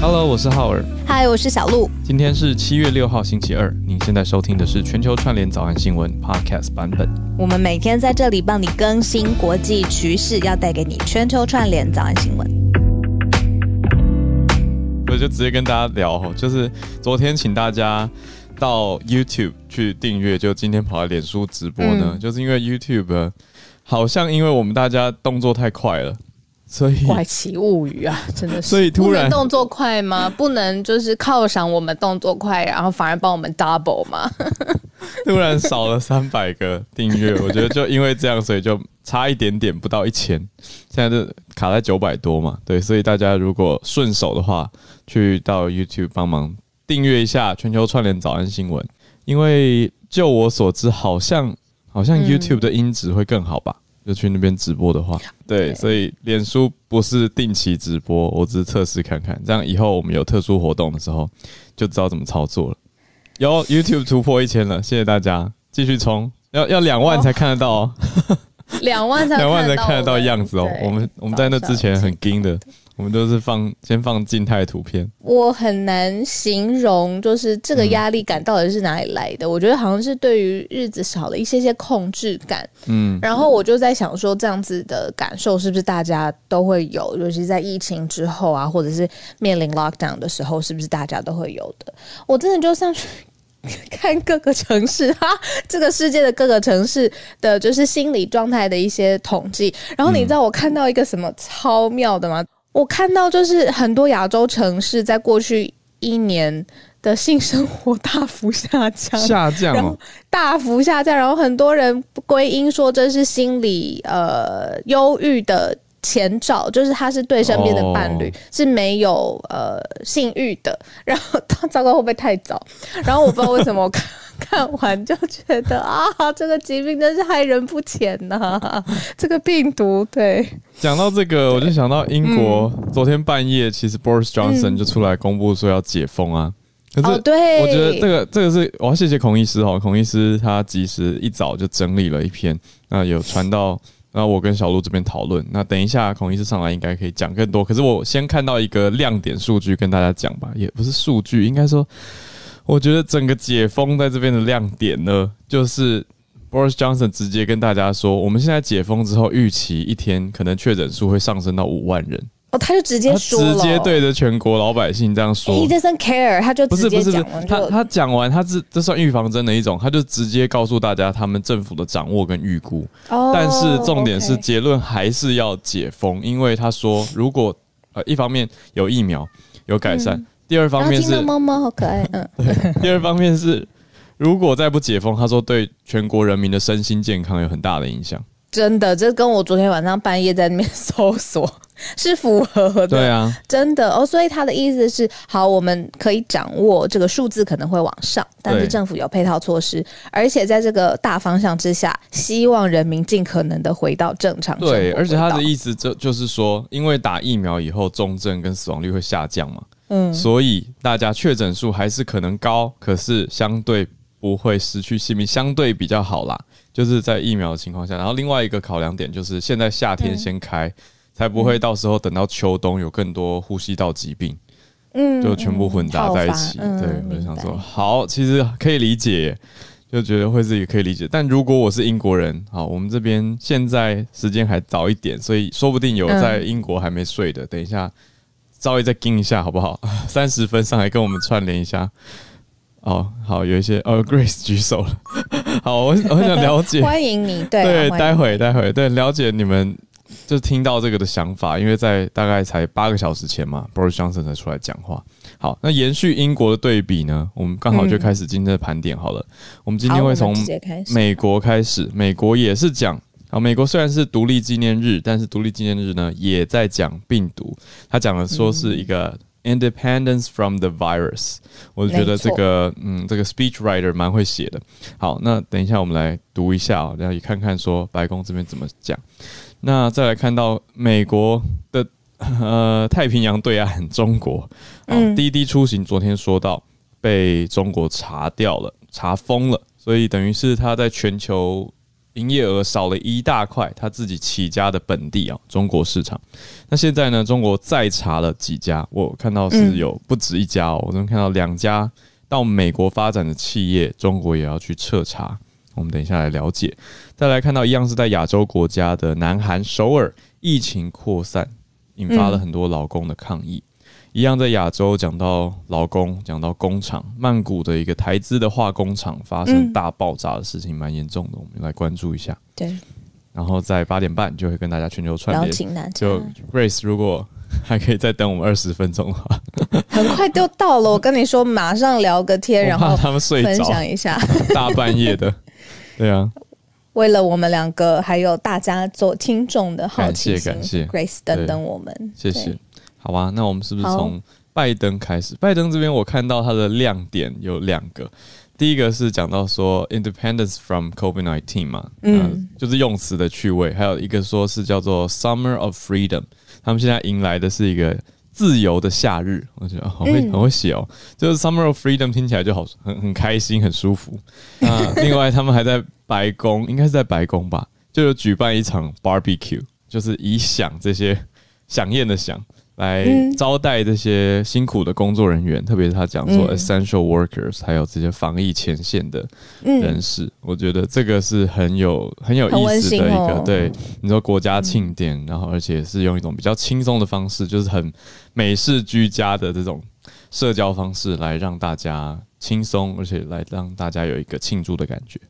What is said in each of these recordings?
Hello，我是浩尔。嗨，我是小鹿。今天是七月六号，星期二。您现在收听的是全球串联早安新闻 Podcast 版本。我们每天在这里帮你更新国际趋势，要带给你全球串联早安新闻。我就直接跟大家聊，就是昨天请大家到 YouTube 去订阅，就今天跑来脸书直播呢，就是因为 YouTube 好像因为我们大家动作太快了。所以怪奇物语啊，真的是。所以突然动作快吗？不能就是犒赏我们动作快，然后反而帮我们 double 吗？突然少了三百个订阅，我觉得就因为这样，所以就差一点点，不到一千，现在就卡在九百多嘛。对，所以大家如果顺手的话，去到 YouTube 帮忙订阅一下全球串联早安新闻，因为就我所知，好像好像 YouTube 的音质会更好吧。就去那边直播的话，对，所以脸书不是定期直播，我只是测试看看，这样以后我们有特殊活动的时候就知道怎么操作了。有 YouTube 突破一千了，谢谢大家，继续冲，要要两万才看得到哦，两万才两万才看得到样子哦。我们我们在那之前很惊的。我们都是放先放静态图片，我很难形容，就是这个压力感到底是哪里来的？我觉得好像是对于日子少了一些些控制感，嗯，然后我就在想说，这样子的感受是不是大家都会有？尤其在疫情之后啊，或者是面临 lockdown 的时候，是不是大家都会有的？我真的就上去 看各个城市哈，这个世界的各个城市的就是心理状态的一些统计，然后你知道我看到一个什么超妙的吗？我看到就是很多亚洲城市在过去一年的性生活大幅下降，下降哦，大幅下降，然后很多人归因说这是心理呃忧郁的前兆，就是他是对身边的伴侣是没有呃性欲的，然后他糟糕会不会太早？然后我不知道为什么我看。看完就觉得啊，这个疾病真是害人不浅呐！这个病毒，对。讲到这个，我就想到英国昨天半夜，其实 Boris Johnson 就出来公布说要解封啊。可是，对，我觉得这个这个是我要谢谢孔医师哦，孔医师他及时一早就整理了一篇，那有传到，然后我跟小鹿这边讨论。那等一下孔医师上来应该可以讲更多。可是我先看到一个亮点数据跟大家讲吧，也不是数据，应该说。我觉得整个解封在这边的亮点呢，就是 Boris Johnson 直接跟大家说，我们现在解封之后，预期一天可能确诊数会上升到五万人。哦，他就直接说直接对着全国老百姓这样说。He doesn't care，他就不是不是他他讲完，他是这算预防针的一种，他就直接告诉大家他们政府的掌握跟预估。哦，但是重点是结论还是要解封，因为他说如果呃一方面有疫苗有改善。第二方面是猫猫好可爱，嗯。第二方面是，如果再不解封，他说对全国人民的身心健康有很大的影响。真的，这跟我昨天晚上半夜在那边搜索 是符合的。对啊，真的哦。所以他的意思是，好，我们可以掌握这个数字可能会往上，但是政府有配套措施，而且在这个大方向之下，希望人民尽可能的回到正常。对，而且他的意思就就是说，因为打疫苗以后，重症跟死亡率会下降嘛。嗯，所以大家确诊数还是可能高，可是相对不会失去性命，相对比较好啦。就是在疫苗的情况下，然后另外一个考量点就是现在夏天先开，才不会到时候等到秋冬有更多呼吸道疾病，嗯，就全部混杂在一起。对，我就想说，好，其实可以理解，就觉得会自己可以理解。但如果我是英国人，好，我们这边现在时间还早一点，所以说不定有在英国还没睡的，等一下。稍微再盯一下好不好？三十分上来跟我们串联一下。哦，好，有一些哦，Grace 举手了。好，我我想 了解，欢迎你。对对，待会待会对了解你们就听到这个的想法，因为在大概才八个小时前嘛，Boris Johnson 才出来讲话。好，那延续英国的对比呢，我们刚好就开始今天的盘点好了。我们今天会从美国开始，美国也是讲。好，美国虽然是独立纪念日，但是独立纪念日呢，也在讲病毒。他讲的说是一个 independence from the virus。我觉得这个，嗯，这个 speech writer 蛮会写的。好，那等一下我们来读一下，然后也看看说白宫这边怎么讲。那再来看到美国的 呃太平洋对岸中国，嗯，滴滴出行昨天说到被中国查掉了，查封了，所以等于是他在全球。营业额少了一大块，他自己起家的本地啊，中国市场。那现在呢，中国再查了几家，我看到是有不止一家哦，我能看到两家到美国发展的企业，中国也要去彻查。我们等一下来了解。再来看到一样是在亚洲国家的南韩首尔，疫情扩散，引发了很多劳工的抗议。一样在亚洲讲到劳工，讲到工厂，曼谷的一个台资的化工厂发生大爆炸的事情，蛮严重的，我们来关注一下。对，然后在八点半就会跟大家全球串联。就 Grace，如果还可以再等我们二十分钟的话，很快就到了。我跟你说，马上聊个天，然后他们睡着分享一下，大半夜的，对啊。为了我们两个还有大家做听众的好奇心，感谢 Grace 等等我们，谢谢。好吧，那我们是不是从拜登开始？拜登这边我看到他的亮点有两个，第一个是讲到说 independence from COVID nineteen 嘛，嗯，就是用词的趣味，还有一个说是叫做 summer of freedom，他们现在迎来的是一个自由的夏日，我觉得很会很会写哦，就是 summer of freedom 听起来就好很很开心很舒服。那 另外他们还在白宫，应该是在白宫吧，就有举办一场 barbecue，就是以响这些响宴的响。来招待这些辛苦的工作人员，特别是他讲说 essential workers，还有这些防疫前线的人士，我觉得这个是很有很有意思的一个。对，你说国家庆典，然后而且是用一种比较轻松的方式，就是很美式居家的这种社交方式，来让大家轻松，而且来让大家有一个庆祝的感觉。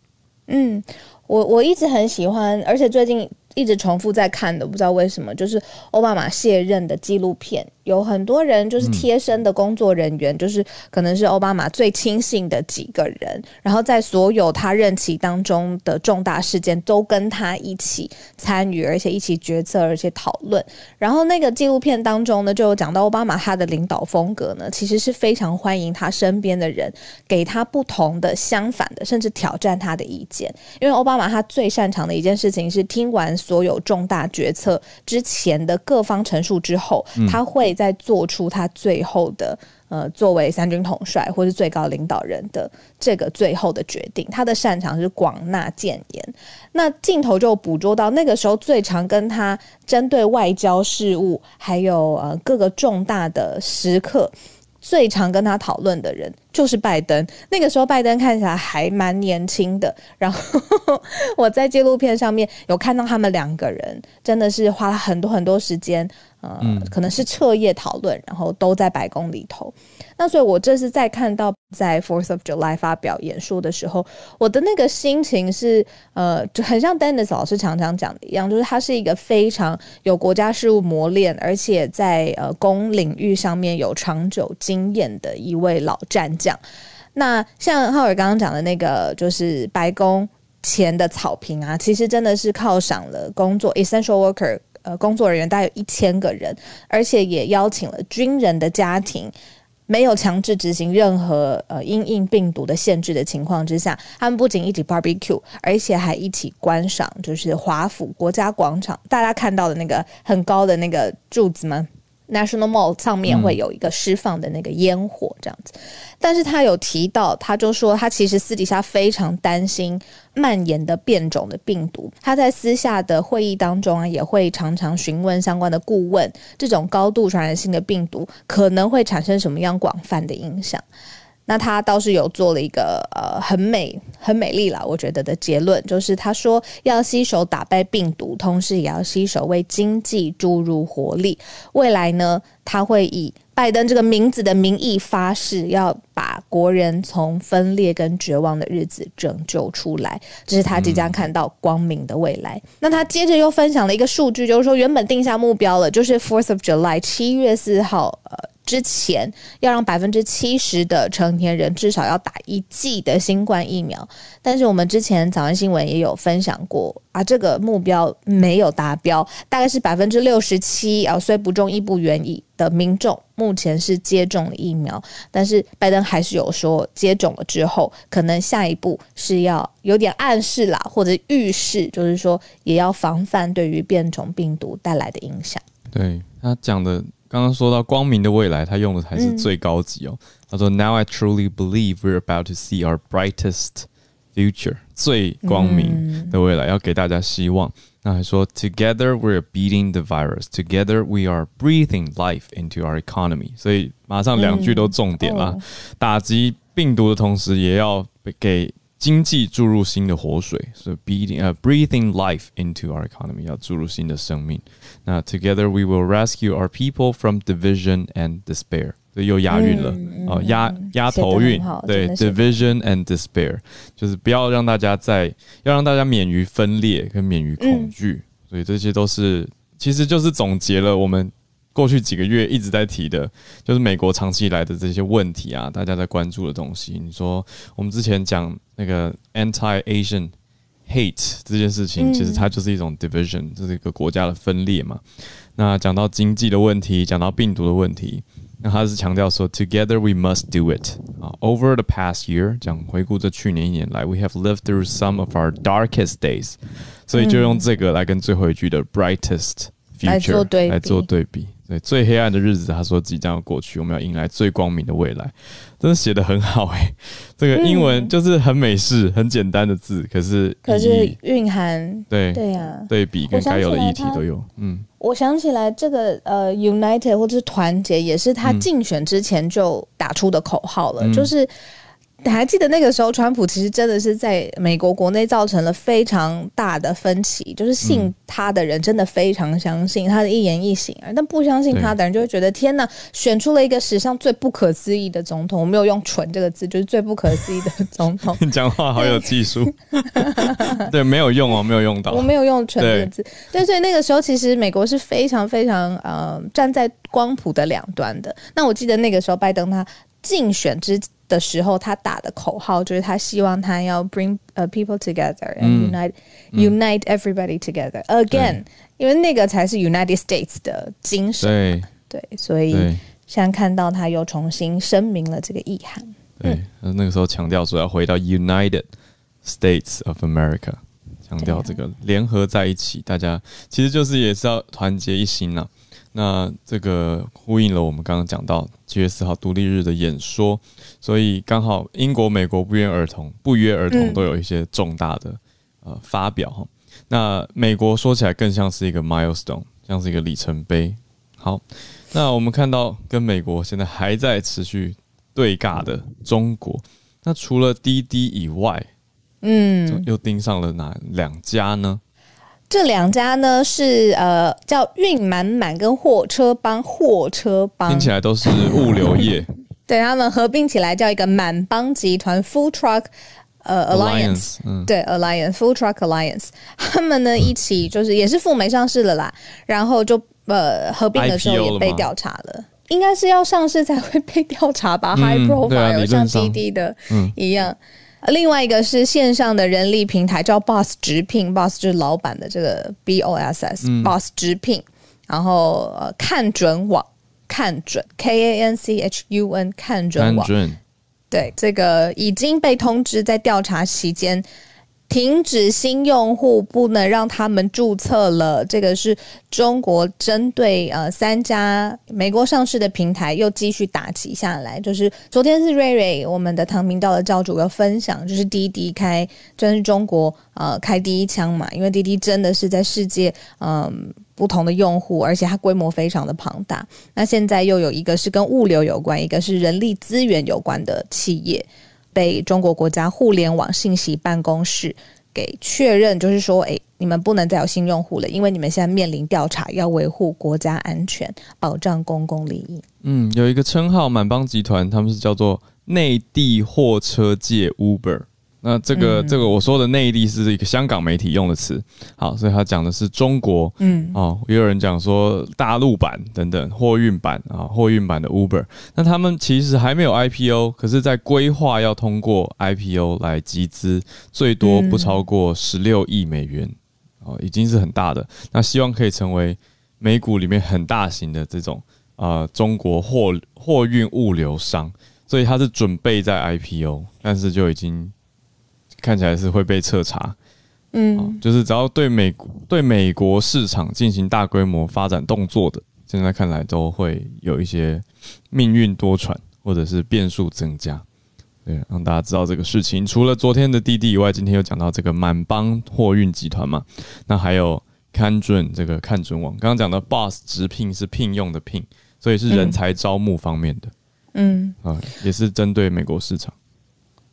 嗯，我我一直很喜欢，而且最近。一直重复在看的，不知道为什么，就是奥巴马卸任的纪录片。有很多人就是贴身的工作人员，就是可能是奥巴马最亲信的几个人，然后在所有他任期当中的重大事件都跟他一起参与，而且一起决策，而且讨论。然后那个纪录片当中呢，就有讲到奥巴马他的领导风格呢，其实是非常欢迎他身边的人给他不同的、相反的，甚至挑战他的意见。因为奥巴马他最擅长的一件事情是听完所有重大决策之前的各方陈述之后，他会。在做出他最后的呃，作为三军统帅或是最高领导人的这个最后的决定，他的擅长是广纳谏言。那镜头就捕捉到那个时候最常跟他针对外交事务，还有呃各个重大的时刻。最常跟他讨论的人就是拜登。那个时候，拜登看起来还蛮年轻的。然后 我在纪录片上面有看到他们两个人，真的是花了很多很多时间。呃，可能是彻夜讨论，然后都在白宫里头。那所以，我这次在看到在 Fourth of July 发表演说的时候，我的那个心情是，呃，就很像 Dennis 老师常常讲的一样，就是他是一个非常有国家事务磨练，而且在呃公领域上面有长久经验的一位老战将。那像浩尔刚刚讲的那个，就是白宫前的草坪啊，其实真的是犒赏了工作 essential worker。呃，工作人员大概有一千个人，而且也邀请了军人的家庭，没有强制执行任何呃因应病毒的限制的情况之下，他们不仅一起 barbecue，而且还一起观赏，就是华府国家广场，大家看到的那个很高的那个柱子吗？？National Mall 上面会有一个释放的那个烟火这样子，但是他有提到，他就说他其实私底下非常担心蔓延的变种的病毒，他在私下的会议当中啊，也会常常询问相关的顾问，这种高度传染性的病毒可能会产生什么样广泛的影响。那他倒是有做了一个呃很美很美丽了，我觉得的结论就是他说要携手打败病毒，同时也要携手为经济注入活力。未来呢，他会以拜登这个名字的名义发誓，要把国人从分裂跟绝望的日子拯救出来。这是他即将看到光明的未来。那他接着又分享了一个数据，就是说原本定下目标了，就是 Fourth of July 七月四号呃。之前要让百分之七十的成年人至少要打一剂的新冠疫苗，但是我们之前早安新闻也有分享过啊，这个目标没有达标，大概是百分之六十七啊，虽不中亦不远矣的民众目前是接种了疫苗，但是拜登还是有说接种了之后，可能下一步是要有点暗示啦，或者预示，就是说也要防范对于变种病毒带来的影响。对他讲的。刚刚说到光明的未来，他用的还是最高级哦。他说：“Now I truly believe we're about to see our brightest future 最光明的未来，要给大家希望。那还说，Together we're beating the virus. Together we are breathing life into our economy. 所以马上两句都重点啦，打击病毒的同时，也要给 经济注入新的活水。所以 beating 呃 breathing life into our economy 要注入新的生命。那 Together we will rescue our people from division and despair. 又押韵了啊，押押头韵，对，division and despair，就是不要让大家在，要让大家免于分裂跟免于恐惧，所以这些都是，其实就是总结了我们 过去几个月一直在提的，就是美国长期以来的这些问题啊，大家在关注的东西。你说我们之前讲那个 anti-Asian hate 这件事情，其实它就是一种 division，这是一个国家的分裂嘛。那讲到经济的问题，讲到病毒的问题。那他是强调说，Together we must do it 啊。Over the past year，讲回顾这去年一年来，We have lived through some of our darkest days，所以就用这个来跟最后一句的 brightest future 来做对比。对，最黑暗的日子，他说即将要过去，我们要迎来最光明的未来。真的写的很好哎，这个英文就是很美式、很简单的字，可是可是蕴含对对呀，对比跟该有的议题都有。嗯，我想起来这个呃，United 或者是团结，也是他竞选之前就打出的口号了，就是。你还记得那个时候，川普其实真的是在美国国内造成了非常大的分歧，就是信他的人真的非常相信他的一言一行，但不相信他的人就会觉得天哪，选出了一个史上最不可思议的总统。我没有用“蠢”这个字，就是最不可思议的总统。你讲话好有技术，对，没有用哦，没有用到，我没有用“蠢”这个字。对，所以那个时候其实美国是非常非常呃站在光谱的两端的。那我记得那个时候拜登他竞选之。的时候，他打的口号就是他希望他要 bring 呃 people together and unite unite everybody together again，因为那个才是 United States 的精神。对，所以现在看到他又重新声明了这个意涵。对，那个时候强调说要回到 United States of America，强调这个联合在一起，大家其实就是也是要团结一心呐。那这个呼应了我们刚刚讲到七月四号独立日的演说，所以刚好英国、美国不约而同，不约而同都有一些重大的呃发表哈。那美国说起来更像是一个 milestone，像是一个里程碑。好，那我们看到跟美国现在还在持续对尬的中国，那除了滴滴以外，嗯，又盯上了哪两家呢？这两家呢是呃叫运满满跟货车帮货车帮，听起来都是物流业。对他们合并起来叫一个满帮集团 （Full Truck 呃 Alliance）。对，Alliance Full Truck Alliance，他们呢一起就是也是赴美上市了啦，然后就呃合并的时候也被调查了，应该是要上市才会被调查吧？High profile 像滴滴的一样。另外一个是线上的人力平台，叫 Boss 直聘，Boss 就是老板的这个 B O S S，Boss 直聘。然后呃，看准网，看准 K A N C H U N，看准网。对，这个已经被通知在调查期间。停止新用户，不能让他们注册了。这个是中国针对呃三家美国上市的平台又继续打击下来。就是昨天是瑞瑞，我们的唐明道的教主要分享，就是滴滴开，真是中国呃开第一枪嘛。因为滴滴真的是在世界嗯不同的用户，而且它规模非常的庞大。那现在又有一个是跟物流有关，一个是人力资源有关的企业。被中国国家互联网信息办公室给确认，就是说，哎，你们不能再有新用户了，因为你们现在面临调查，要维护国家安全，保障公共利益。嗯，有一个称号，满帮集团，他们是叫做内地货车界 Uber。那这个这个我说的内地是一个香港媒体用的词，好，所以他讲的是中国，嗯，哦，也有人讲说大陆版等等货运版啊，货运版的 Uber，那他们其实还没有 IPO，可是，在规划要通过 IPO 来集资，最多不超过十六亿美元，哦，已经是很大的，那希望可以成为美股里面很大型的这种呃中国货货运物流商，所以他是准备在 IPO，但是就已经。看起来是会被彻查，嗯，就是只要对美国对美国市场进行大规模发展动作的，现在看来都会有一些命运多舛或者是变数增加。对，让大家知道这个事情。除了昨天的滴滴以外，今天又讲到这个满帮货运集团嘛，那还有看准这个看准网。刚刚讲的 boss 直聘是聘用的聘，所以是人才招募方面的。嗯，啊，也是针对美国市场。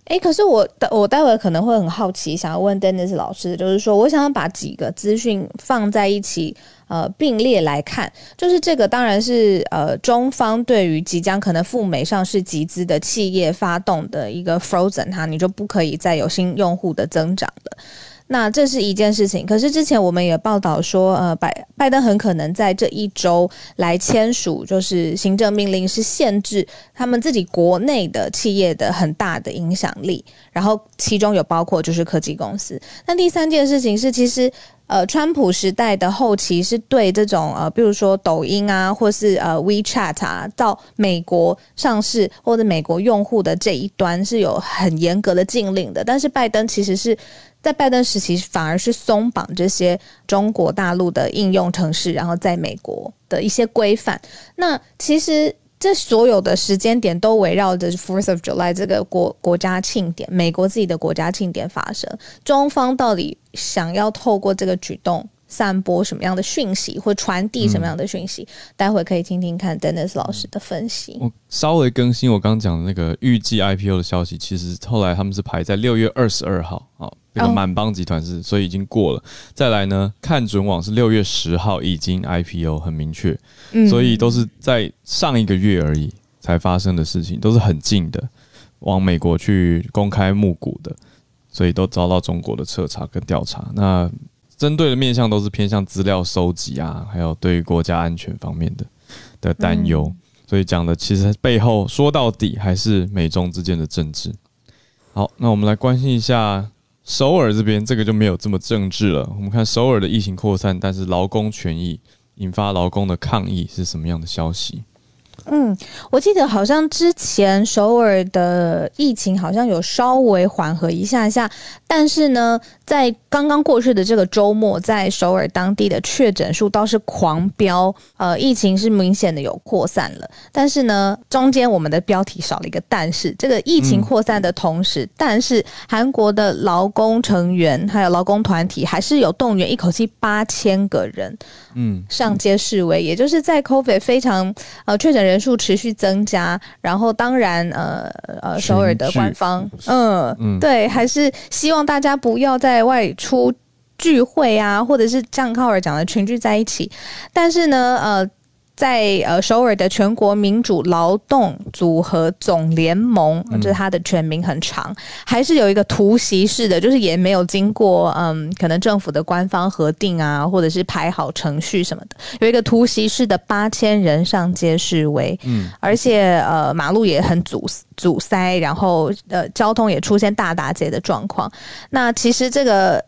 哎，可是我我待会可能会很好奇，想要问 Dennis 老师，就是说，我想要把几个资讯放在一起，呃，并列来看。就是这个，当然是呃，中方对于即将可能赴美上市集资的企业发动的一个 Frozen，哈，你就不可以再有新用户的增长了。那这是一件事情，可是之前我们也报道说，呃，拜拜登很可能在这一周来签署，就是行政命令，是限制他们自己国内的企业的很大的影响力，然后其中有包括就是科技公司。那第三件事情是，其实呃，川普时代的后期是对这种呃，比如说抖音啊，或是呃 WeChat 啊，到美国上市或者美国用户的这一端是有很严格的禁令的，但是拜登其实是。在拜登时期，反而是松绑这些中国大陆的应用城市，然后在美国的一些规范。那其实这所有的时间点都围绕着 Fourth of July 这个国国家庆典，美国自己的国家庆典发生。中方到底想要透过这个举动散播什么样的讯息，或传递什么样的讯息？待会可以听听看 Dennis 老师的分析。我稍微更新我刚讲的那个预计 IPO 的消息，其实后来他们是排在六月二十二号啊。这个满帮集团是，所以已经过了。再来呢，看准网是六月十号已经 IPO，很明确，所以都是在上一个月而已才发生的事情，都是很近的，往美国去公开募股的，所以都遭到中国的彻查跟调查。那针对的面向都是偏向资料收集啊，还有对于国家安全方面的的担忧。所以讲的其实背后说到底还是美中之间的政治。好，那我们来关心一下。首尔这边这个就没有这么政治了。我们看首尔的疫情扩散，但是劳工权益引发劳工的抗议是什么样的消息？嗯，我记得好像之前首尔的疫情好像有稍微缓和一下下，但是呢，在刚刚过去的这个周末，在首尔当地的确诊数倒是狂飙，呃，疫情是明显的有扩散了。但是呢，中间我们的标题少了一个但是，这个疫情扩散的同时，但是韩国的劳工成员还有劳工团体还是有动员一口气八千个人。嗯，上街示威，也就是在 COVID 非常呃确诊人数持续增加，然后当然呃呃首尔的官方，嗯，对，还是希望大家不要在外出聚会啊，或者是像靠尔讲的群聚在一起，但是呢，呃。在呃首尔的全国民主劳动组合总联盟，这是它的全名很长，还是有一个突袭式的，就是也没有经过嗯可能政府的官方核定啊，或者是排好程序什么的，有一个突袭式的八千人上街示威，嗯，而且呃马路也很阻阻塞，然后呃交通也出现大打劫的状况。那其实这个。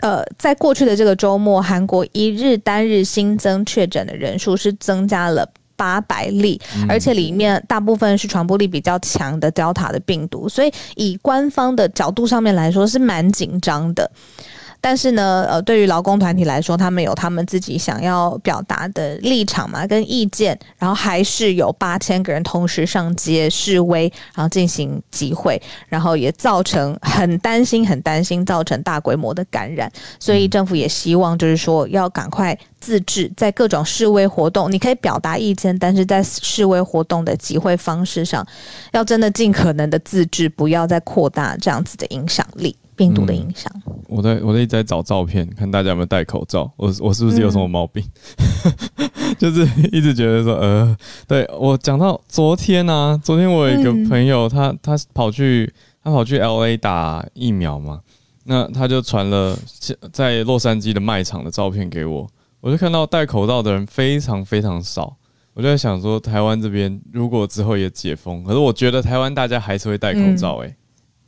呃，在过去的这个周末，韩国一日单日新增确诊的人数是增加了八百例，而且里面大部分是传播力比较强的 Delta 的病毒，所以以官方的角度上面来说是蛮紧张的。但是呢，呃，对于劳工团体来说，他们有他们自己想要表达的立场嘛，跟意见，然后还是有八千个人同时上街示威，然后进行集会，然后也造成很担心，很担心造成大规模的感染，所以政府也希望就是说要赶快自治，在各种示威活动，你可以表达意见，但是在示威活动的集会方式上，要真的尽可能的自治，不要再扩大这样子的影响力。病毒的影响，我在我在一直在找照片，看大家有没有戴口罩。我我是不是有什么毛病？就是一直觉得说，呃，对我讲到昨天呢，昨天我有一个朋友，他他跑去他跑去 L A 打疫苗嘛，那他就传了在洛杉矶的卖场的照片给我，我就看到戴口罩的人非常非常少，我就在想说，台湾这边如果之后也解封，可是我觉得台湾大家还是会戴口罩，哎。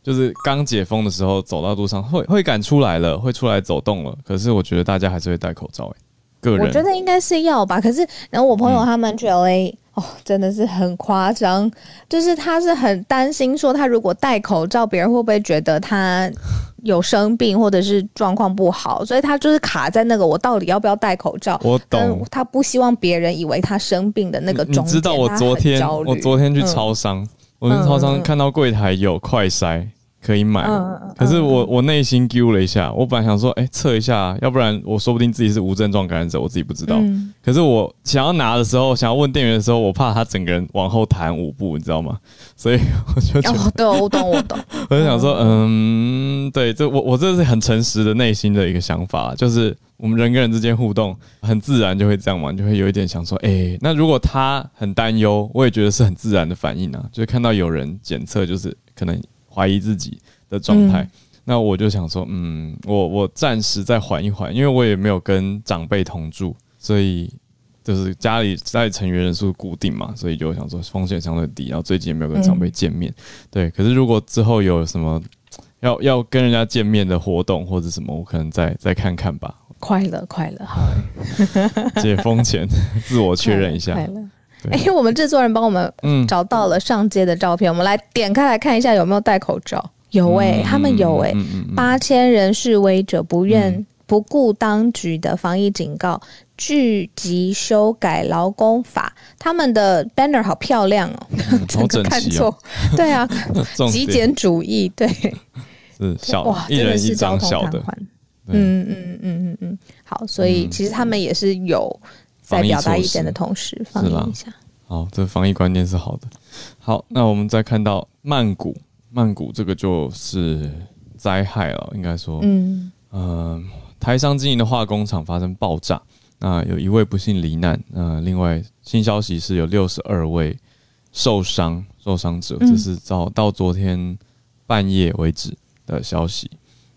就是刚解封的时候，走到路上会会敢出来了，会出来走动了。可是我觉得大家还是会戴口罩。哎，个人我觉得应该是要吧。可是然后我朋友他们去 LA 哦，真的是很夸张。就是他是很担心说，他如果戴口罩，别人会不会觉得他有生病或者是状况不好？所以他就是卡在那个我到底要不要戴口罩？我懂。他不希望别人以为他生病的那个。你知道我昨天我昨天去超商。我们超商看到柜台有快筛。可以买，可是我我内心丢了一下，我本来想说，哎，测一下，要不然我说不定自己是无症状感染者，我自己不知道。可是我想要拿的时候，想要问店员的时候，我怕他整个人往后弹五步，你知道吗？所以我就哦，对，我懂，我懂。我就想说，嗯，对，这我我这是很诚实的内心的一个想法，就是我们人跟人之间互动很自然就会这样嘛，就会有一点想说，哎，那如果他很担忧，我也觉得是很自然的反应啊，就是看到有人检测，就是可能。怀疑自己的状态，那我就想说，嗯，我我暂时再缓一缓，因为我也没有跟长辈同住，所以就是家里在成员人数固定嘛，所以就想说风险相对低。然后最近也没有跟长辈见面，对。可是如果之后有什么要要跟人家见面的活动或者什么，我可能再再看看吧。快乐快乐，好。解封前自我确认一下。快乐。哎，我们制作人帮我们找到了上街的照片，我们来点开来看一下有没有戴口罩。有哎，他们有哎，八千人示威者不愿不顾当局的防疫警告，聚集修改劳工法。他们的 banner 好漂亮哦，好整齐哦。对啊，极简主义，对，是小哇，一人一张小的。嗯嗯嗯嗯嗯，好，所以其实他们也是有。在表达意见的同时，放一下。好，这防疫观念是好的。好，那我们再看到曼谷，曼谷这个就是灾害了，应该说，嗯。呃，台商经营的化工厂发生爆炸，那有一位不幸罹难，那另外新消息是有六十二位受伤受伤者，这是到到昨天半夜为止的消息，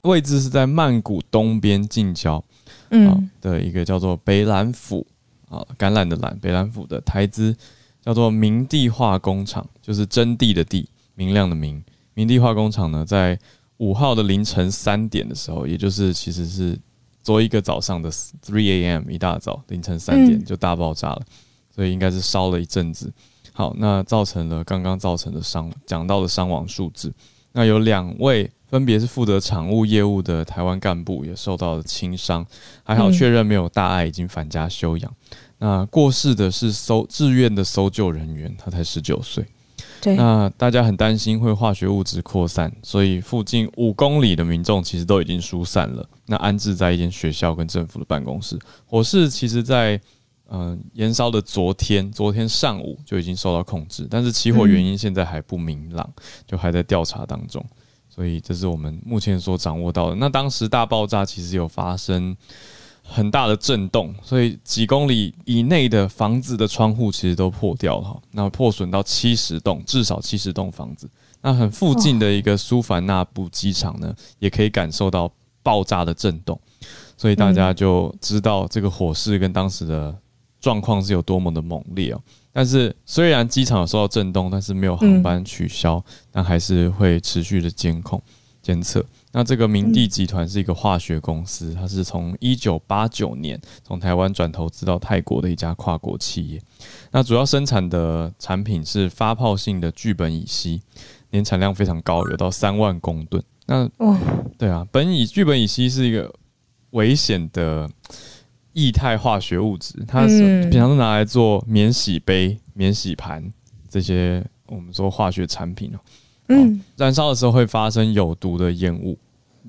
位置是在曼谷东边近郊，嗯的一个叫做北兰府。啊，橄榄的榄，北兰府的台资叫做明地化工厂，就是真地的地，明亮的明。明地化工厂呢，在五号的凌晨三点的时候，也就是其实是昨一个早上的 three a.m. 一大早凌晨三点就大爆炸了，所以应该是烧了一阵子。好，那造成了刚刚造成的伤，讲到的伤亡数字，那有两位。分别是负责厂务业务的台湾干部也受到了轻伤，还好确认没有大碍，已经返家休养。那过世的是搜志愿的搜救人员，他才十九岁。对，那大家很担心会化学物质扩散，所以附近五公里的民众其实都已经疏散了。那安置在一间学校跟政府的办公室。火势其实在嗯燃烧的昨天，昨天上午就已经受到控制，但是起火原因现在还不明朗，就还在调查当中。所以这是我们目前所掌握到的。那当时大爆炸其实有发生很大的震动，所以几公里以内的房子的窗户其实都破掉了，那破损到七十栋，至少七十栋房子。那很附近的一个苏凡纳布机场呢，也可以感受到爆炸的震动，所以大家就知道这个火势跟当时的状况是有多么的猛烈哦。但是虽然机场有受到震动，但是没有航班取消，但还是会持续的监控监测。那这个明帝集团是一个化学公司，它是从一九八九年从台湾转投资到泰国的一家跨国企业。那主要生产的产品是发泡性的聚苯乙烯，年产量非常高，有到三万公吨。那对啊，苯乙聚苯乙烯是一个危险的。液态化学物质，它是平常是拿来做免洗杯、免洗盘这些我们说化学产品哦。嗯，燃烧的时候会发生有毒的烟雾，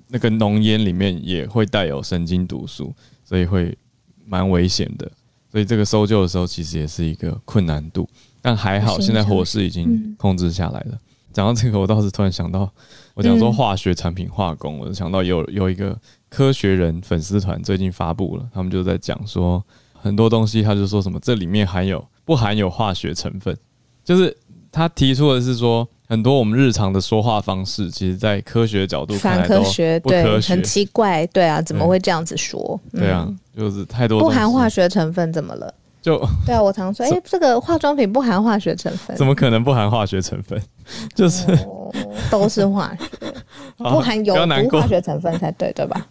那个浓烟里面也会带有神经毒素，所以会蛮危险的。所以这个搜救的时候其实也是一个困难度，但还好现在火势已经控制下来了。讲到这个，我倒是突然想到，我讲说化学产品化工，我就想到有有一个。科学人粉丝团最近发布了，他们就在讲说很多东西，他就说什么这里面含有不含有化学成分，就是他提出的是说很多我们日常的说话方式，其实在科学角度反科学，对，很奇怪，对啊，怎么会这样子说？对啊，就是太多不含化学成分怎么了？就对啊，我常说，哎，这个化妆品不含化学成分，怎么可能不含化学成分？就是都是化学，不含有毒化学成分才对，对吧？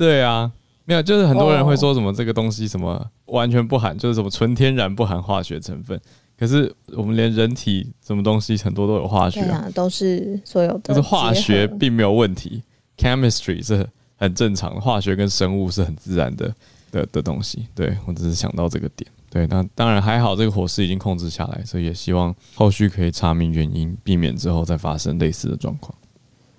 对啊，没有，就是很多人会说什么这个东西什么完全不含，就是什么纯天然不含化学成分。可是我们连人体什么东西很多都有化学，啊，都是所有的，就是化学并没有问题，chemistry 是很正常的，化学跟生物是很自然的的的东西。对我只是想到这个点。对，那当然还好，这个火势已经控制下来，所以也希望后续可以查明原因，避免之后再发生类似的状况。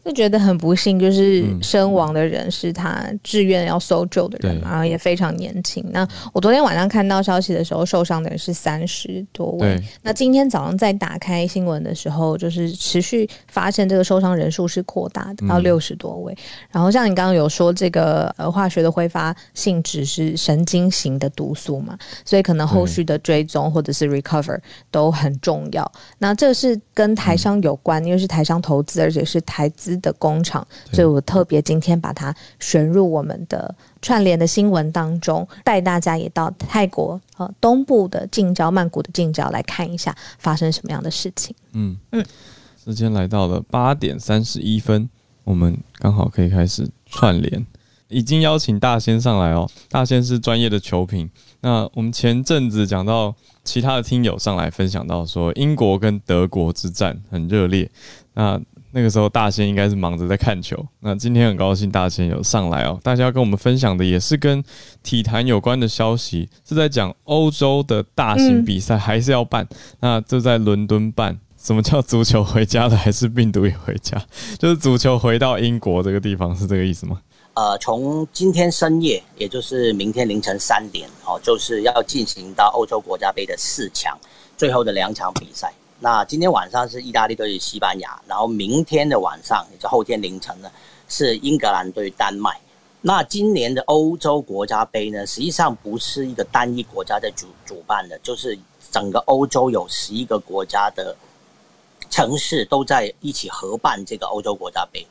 就觉得很不幸，就是身亡的人是他志愿要搜救的人，然后也非常年轻。那我昨天晚上看到消息的时候，受伤的人是三十多位。那今天早上在打开新闻的时候，就是持续发现这个受伤人数是扩大的，到六十多位。然后像你刚刚有说，这个呃化学的挥发性质是神经型的毒素嘛，所以可能后续的追踪或者是 recover 都很重要。那这是跟台商有关，因为是台商投资，而且是台资。的工厂，所以我特别今天把它选入我们的串联的新闻当中，带大家也到泰国呃东部的近郊曼谷的近郊来看一下发生什么样的事情。嗯嗯，时间来到了八点三十一分，我们刚好可以开始串联，已经邀请大仙上来哦。大仙是专业的球评，那我们前阵子讲到其他的听友上来分享到说，英国跟德国之战很热烈，那。那个时候大仙应该是忙着在看球，那今天很高兴大仙有上来哦。大家要跟我们分享的也是跟体坛有关的消息，是在讲欧洲的大型比赛还是要办，那就在伦敦办。什么叫足球回家了，还是病毒也回家？就是足球回到英国这个地方，是这个意思吗？呃，从今天深夜，也就是明天凌晨三点，哦，就是要进行到欧洲国家杯的四强最后的两场比赛。那今天晚上是意大利对西班牙，然后明天的晚上，也就后天凌晨呢，是英格兰对丹麦。那今年的欧洲国家杯呢，实际上不是一个单一国家在主主办的，就是整个欧洲有十一个国家的城市都在一起合办这个欧洲国家杯，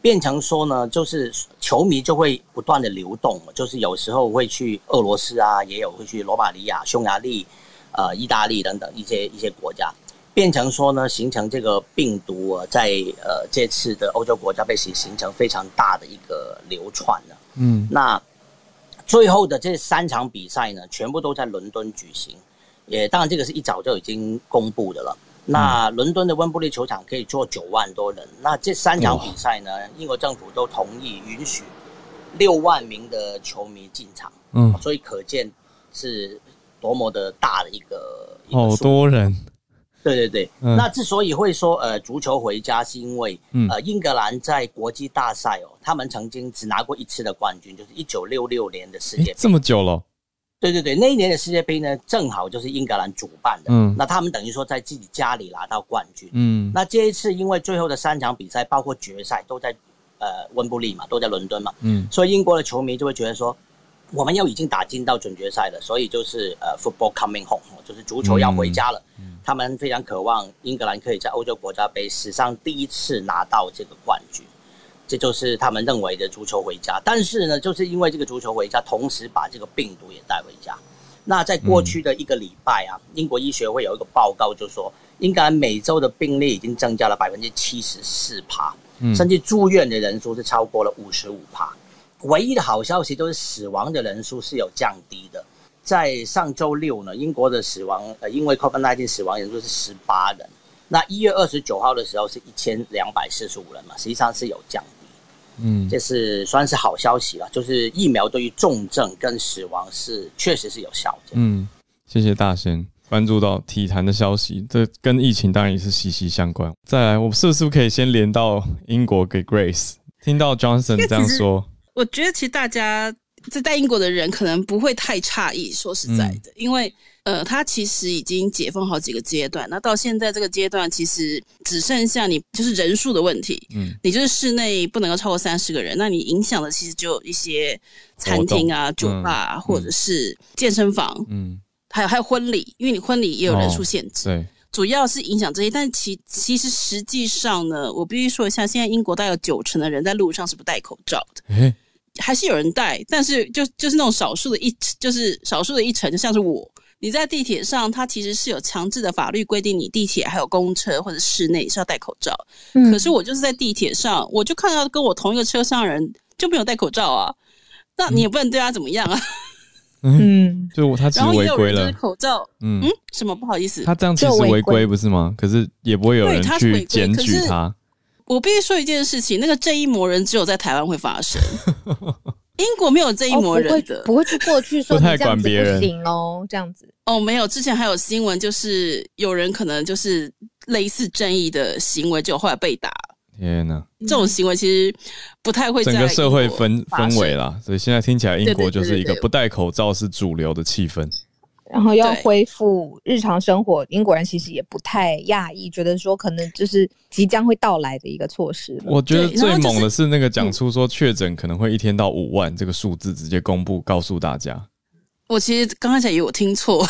变成说呢，就是球迷就会不断的流动，就是有时候会去俄罗斯啊，也有会去罗马尼亚、匈牙利、呃、意大利等等一些一些国家。变成说呢，形成这个病毒啊，在呃这次的欧洲国家被形形成非常大的一个流窜了。嗯，那最后的这三场比赛呢，全部都在伦敦举行。也当然，这个是一早就已经公布的了。那伦敦的温布利球场可以坐九万多人。那这三场比赛呢，英国政府都同意允许六万名的球迷进场。嗯，所以可见是多么的大的一个好多人。对对对，那之所以会说呃足球回家，是因为呃英格兰在国际大赛哦，他们曾经只拿过一次的冠军，就是一九六六年的世界杯，这么久了。对对对，那一年的世界杯呢，正好就是英格兰主办的，嗯，那他们等于说在自己家里拿到冠军，嗯，那这一次因为最后的三场比赛，包括决赛都在呃温布利嘛，都在伦敦嘛，嗯，所以英国的球迷就会觉得说，我们又已经打进到准决赛了，所以就是呃 football coming home，就是足球要回家了。他们非常渴望英格兰可以在欧洲国家杯史上第一次拿到这个冠军，这就是他们认为的足球回家。但是呢，就是因为这个足球回家，同时把这个病毒也带回家。那在过去的一个礼拜啊，英国医学会有一个报告，就说英格兰每周的病例已经增加了百分之七十四趴，甚至住院的人数是超过了五十五趴。唯一的好消息就是死亡的人数是有降低的。在上周六呢，英国的死亡呃，因为 COVID-19 死亡人数是十八人。那一月二十九号的时候是一千两百四十五人嘛，实际上是有降低。嗯，这是算是好消息了，就是疫苗对于重症跟死亡是确实是有效的。嗯，谢谢大仙关注到体坛的消息，这跟疫情当然也是息息相关。再来，我们是不是可以先连到英国给 Grace 听到 Johnson 这样说？我觉得其实大家。在在英国的人可能不会太诧异，说实在的，因为呃，他其实已经解封好几个阶段，那到现在这个阶段，其实只剩下你就是人数的问题，嗯，你就是室内不能够超过三十个人，那你影响的其实就一些餐厅啊、酒吧或者是健身房，嗯，还有还有婚礼，因为你婚礼也有人数限制，对，主要是影响这些，但其其实实际上呢，我必须说一下，现在英国大概有九成的人在路上是不戴口罩的。还是有人戴，但是就就是那种少数的一，就是少数的一层，就像是我，你在地铁上，它其实是有强制的法律规定，你地铁还有公车或者室内是要戴口罩。嗯，可是我就是在地铁上，我就看到跟我同一个车厢的人就没有戴口罩啊，那你也不能对他怎么样啊。嗯，就他其实违规了。口罩，嗯嗯，什么不好意思？他这样其实违规不是吗？可是也不会有人去检举他。我必须说一件事情，那个正义魔人只有在台湾会发生。英国没有这一魔人的，不会去过去说不太管别人行哦，这样子哦，没有。之前还有新闻，就是有人可能就是类似正义的行为，就后来被打。天哪，这种行为其实不太会整个社会氛氛围啦，所以现在听起来英国就是一个不戴口罩是主流的气氛。然后要恢复日常生活，英国人其实也不太讶异，觉得说可能就是即将会到来的一个措施。我觉得最猛的是那个讲出说确诊可能会一天到五万这个数字直接公布告诉大家。我其实刚开始以为我听错。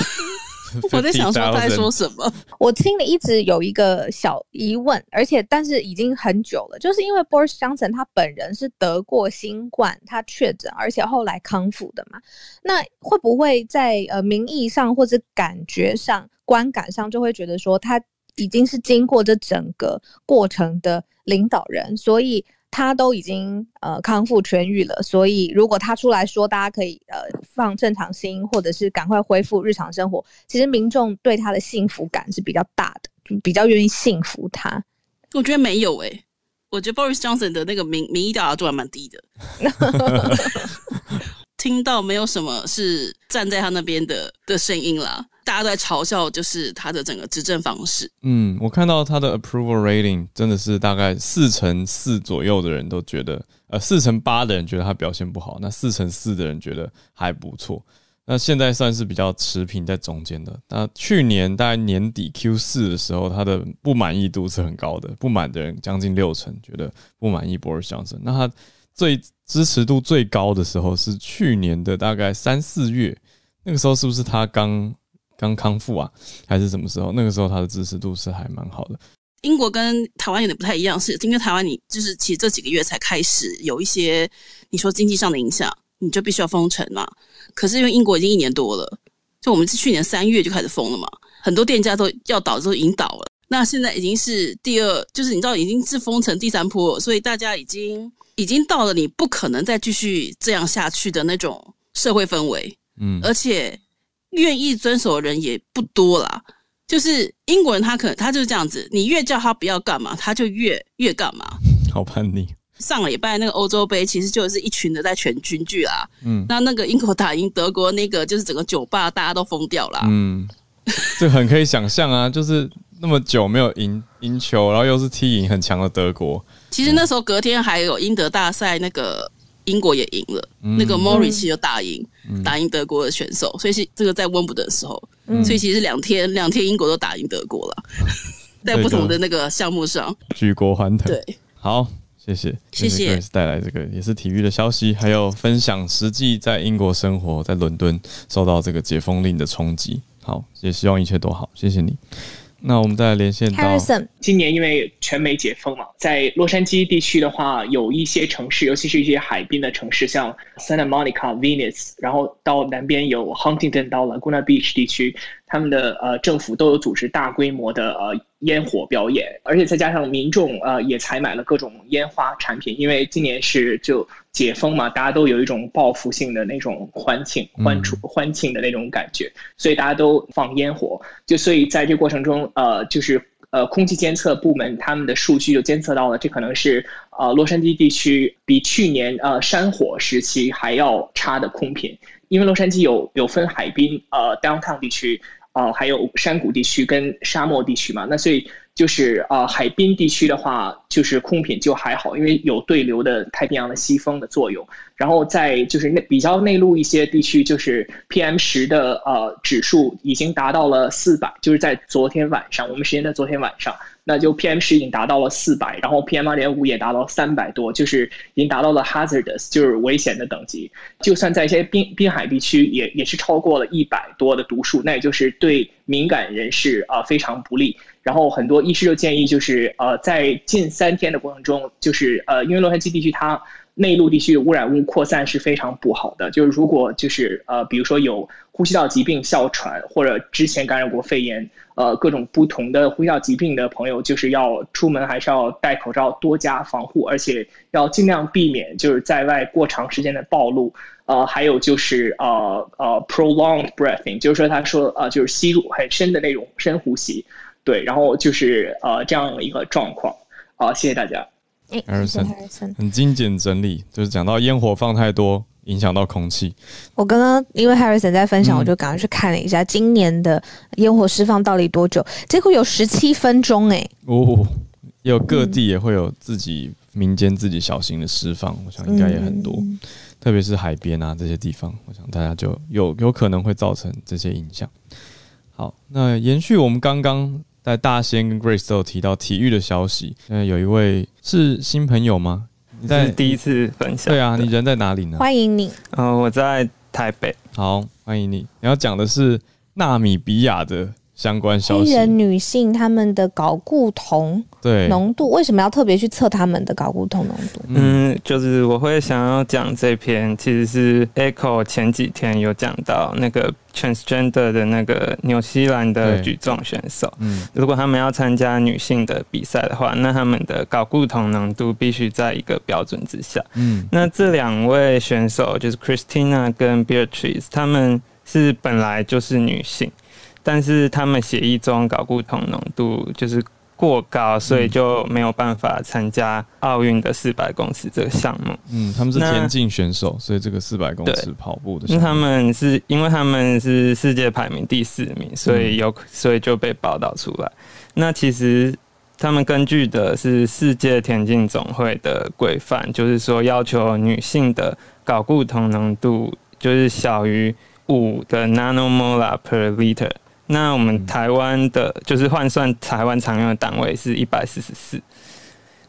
我在想说他在说什么，我心里一直有一个小疑问，而且但是已经很久了，就是因为 Boris Johnson 他本人是得过新冠，他确诊，而且后来康复的嘛，那会不会在呃名义上或者感觉上、观感上就会觉得说他已经是经过这整个过程的领导人，所以？他都已经呃康复痊愈了，所以如果他出来说，大家可以呃放正常心，或者是赶快恢复日常生活，其实民众对他的幸福感是比较大的，就比较愿意信服他。我觉得没有诶，我觉得 Boris Johnson 的那个民民意调查度还蛮低的，听到没有什么是站在他那边的的声音啦。大家都在嘲笑，就是他的整个执政方式。嗯，我看到他的 approval rating 真的是大概四成四左右的人都觉得，呃，四成八的人觉得他表现不好，那四成四的人觉得还不错。那现在算是比较持平在中间的。那去年大概年底 Q 四的时候，他的不满意度是很高的，不满的人将近六成，觉得不满意 Boris Johnson。那他最支持度最高的时候是去年的大概三四月，那个时候是不是他刚？刚康复啊，还是什么时候？那个时候他的支持度是还蛮好的。英国跟台湾有点不太一样，是因为台湾你就是其实这几个月才开始有一些你说经济上的影响，你就必须要封城嘛。可是因为英国已经一年多了，就我们是去年三月就开始封了嘛，很多店家都要倒都已经倒了。那现在已经是第二，就是你知道已经是封城第三波了，所以大家已经已经到了你不可能再继续这样下去的那种社会氛围。嗯，而且。愿意遵守的人也不多啦。就是英国人，他可能他就是这样子，你越叫他不要干嘛，他就越越干嘛。好叛逆。上礼拜那个欧洲杯，其实就是一群的在全军剧啦。嗯。那那个英国打赢德国，那个就是整个酒吧大家都疯掉啦。嗯。这很可以想象啊，就是那么久没有赢赢球，然后又是踢赢很强的德国。其实那时候隔天还有英德大赛那个。英国也赢了，那个 Morris 就打赢，打赢德国的选手，所以是这个在温布的时候，所以其实两天两天英国都打赢德国了，在不同的那个项目上。举国欢腾。对，好，谢谢，谢谢。带来这个也是体育的消息，还有分享实际在英国生活，在伦敦受到这个解封令的冲击。好，也希望一切都好，谢谢你。那我们再连线到，今年因为全美解封嘛，在洛杉矶地区的话，有一些城市，尤其是一些海滨的城市，像 Santa Monica、Venice，然后到南边有 Huntington 到 Laguna Beach 地区。他们的呃政府都有组织大规模的呃烟火表演，而且再加上民众呃也采买了各种烟花产品，因为今年是就解封嘛，大家都有一种报复性的那种欢庆欢出欢庆的那种感觉，所以大家都放烟火。就所以在这过程中，呃，就是呃空气监测部门他们的数据就监测到了，这可能是呃洛杉矶地区比去年呃山火时期还要差的空品。因为洛杉矶有有分海滨呃 downtown 地区啊，还有山谷地区跟沙漠地区嘛，那所以就是呃海滨地区的话，就是空品就还好，因为有对流的太平洋的西风的作用。然后在就是内比较内陆一些地区，就是 PM 十的呃指数已经达到了四百，就是在昨天晚上，我们时间在昨天晚上。那就 PM 十已经达到了四百，然后 PM 二点五也达到三百多，就是已经达到了 hazardous，就是危险的等级。就算在一些滨滨海地区，也也是超过了一百多的读数，那也就是对敏感人士啊非常不利。然后很多医师就建议，就是呃在近三天的过程中，就是呃因为洛杉矶地区它。内陆地区污染物扩散是非常不好的。就是如果就是呃，比如说有呼吸道疾病、哮喘，或者之前感染过肺炎，呃，各种不同的呼吸道疾病的朋友，就是要出门还是要戴口罩，多加防护，而且要尽量避免就是在外过长时间的暴露。呃，还有就是呃呃，prolonged breathing，就是说他说呃，就是吸入很深的那种深呼吸，对，然后就是呃这样一个状况。好，谢谢大家。艾尔森很精简整理，就是讲到烟火放太多，影响到空气。我刚刚因为 Harrison 在分享，我就赶快去看了一下今年的烟火释放到底多久，结果有十七分钟哎。哦，有各地也会有自己民间自己小型的释放，我想应该也很多，特别是海边啊这些地方，我想大家就有有可能会造成这些影响。好，那延续我们刚刚在大仙跟 Grace 都有提到体育的消息，那，有一位是新朋友吗？你在第一次分享？对啊，你人在哪里呢？欢迎你。嗯，我在台北。好，欢迎你。你要讲的是纳米比亚的相关消息。黑人女性她们的睾固酮对浓度为什么要特别去测她们的睾固酮浓度？嗯，就是我会想要讲这篇，其实是 Echo 前几天有讲到那个。transgender 的那个纽西兰的举重选手，嗯，如果他们要参加女性的比赛的话，那他们的睾固酮浓度必须在一个标准之下。嗯，那这两位选手就是 Christina 跟 Beatrice，他们是本来就是女性，但是他们血液中睾固酮浓度就是。过高，所以就没有办法参加奥运的四百公尺这个项目。嗯，他们是田径选手，所以这个四百公尺跑步的，那他们是因为他们是世界排名第四名，所以有所以就被报道出来。那其实他们根据的是世界田径总会的规范，就是说要求女性的睾固酮浓度就是小于五的 nanomolar per liter。那我们台湾的，就是换算台湾常用的档位是一百四十四。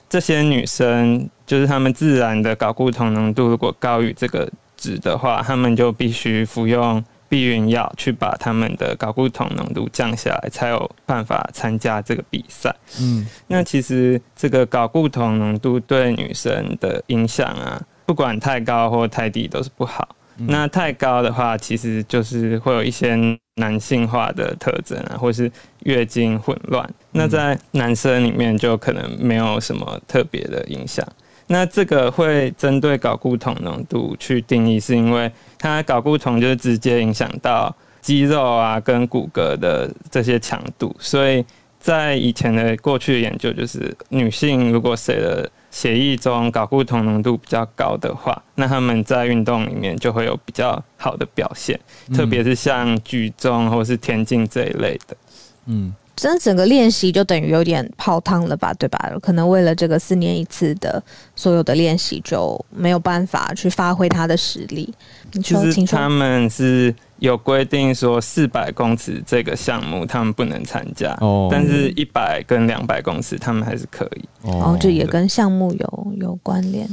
这些女生，就是她们自然的睾固酮浓度如果高于这个值的话，她们就必须服用避孕药去把她们的睾固酮浓度降下来，才有办法参加这个比赛。嗯，那其实这个睾固酮浓度对女生的影响啊，不管太高或太低都是不好。那太高的话，其实就是会有一些男性化的特征啊，或是月经混乱。那在男生里面就可能没有什么特别的影响。那这个会针对睾固酮浓度去定义，是因为它睾固酮就是直接影响到肌肉啊跟骨骼的这些强度。所以在以前的过去的研究，就是女性如果谁的血液中睾固酮浓度比较高的话，那他们在运动里面就会有比较好的表现，特别是像举重或是田径这一类的。嗯，真的整个练习就等于有点泡汤了吧，对吧？可能为了这个四年一次的所有的练习，就没有办法去发挥他的实力。其实他们是。有规定说四百公尺这个项目他们不能参加，哦，但是一百跟两百公尺他们还是可以。哦，这也跟项目有有关联。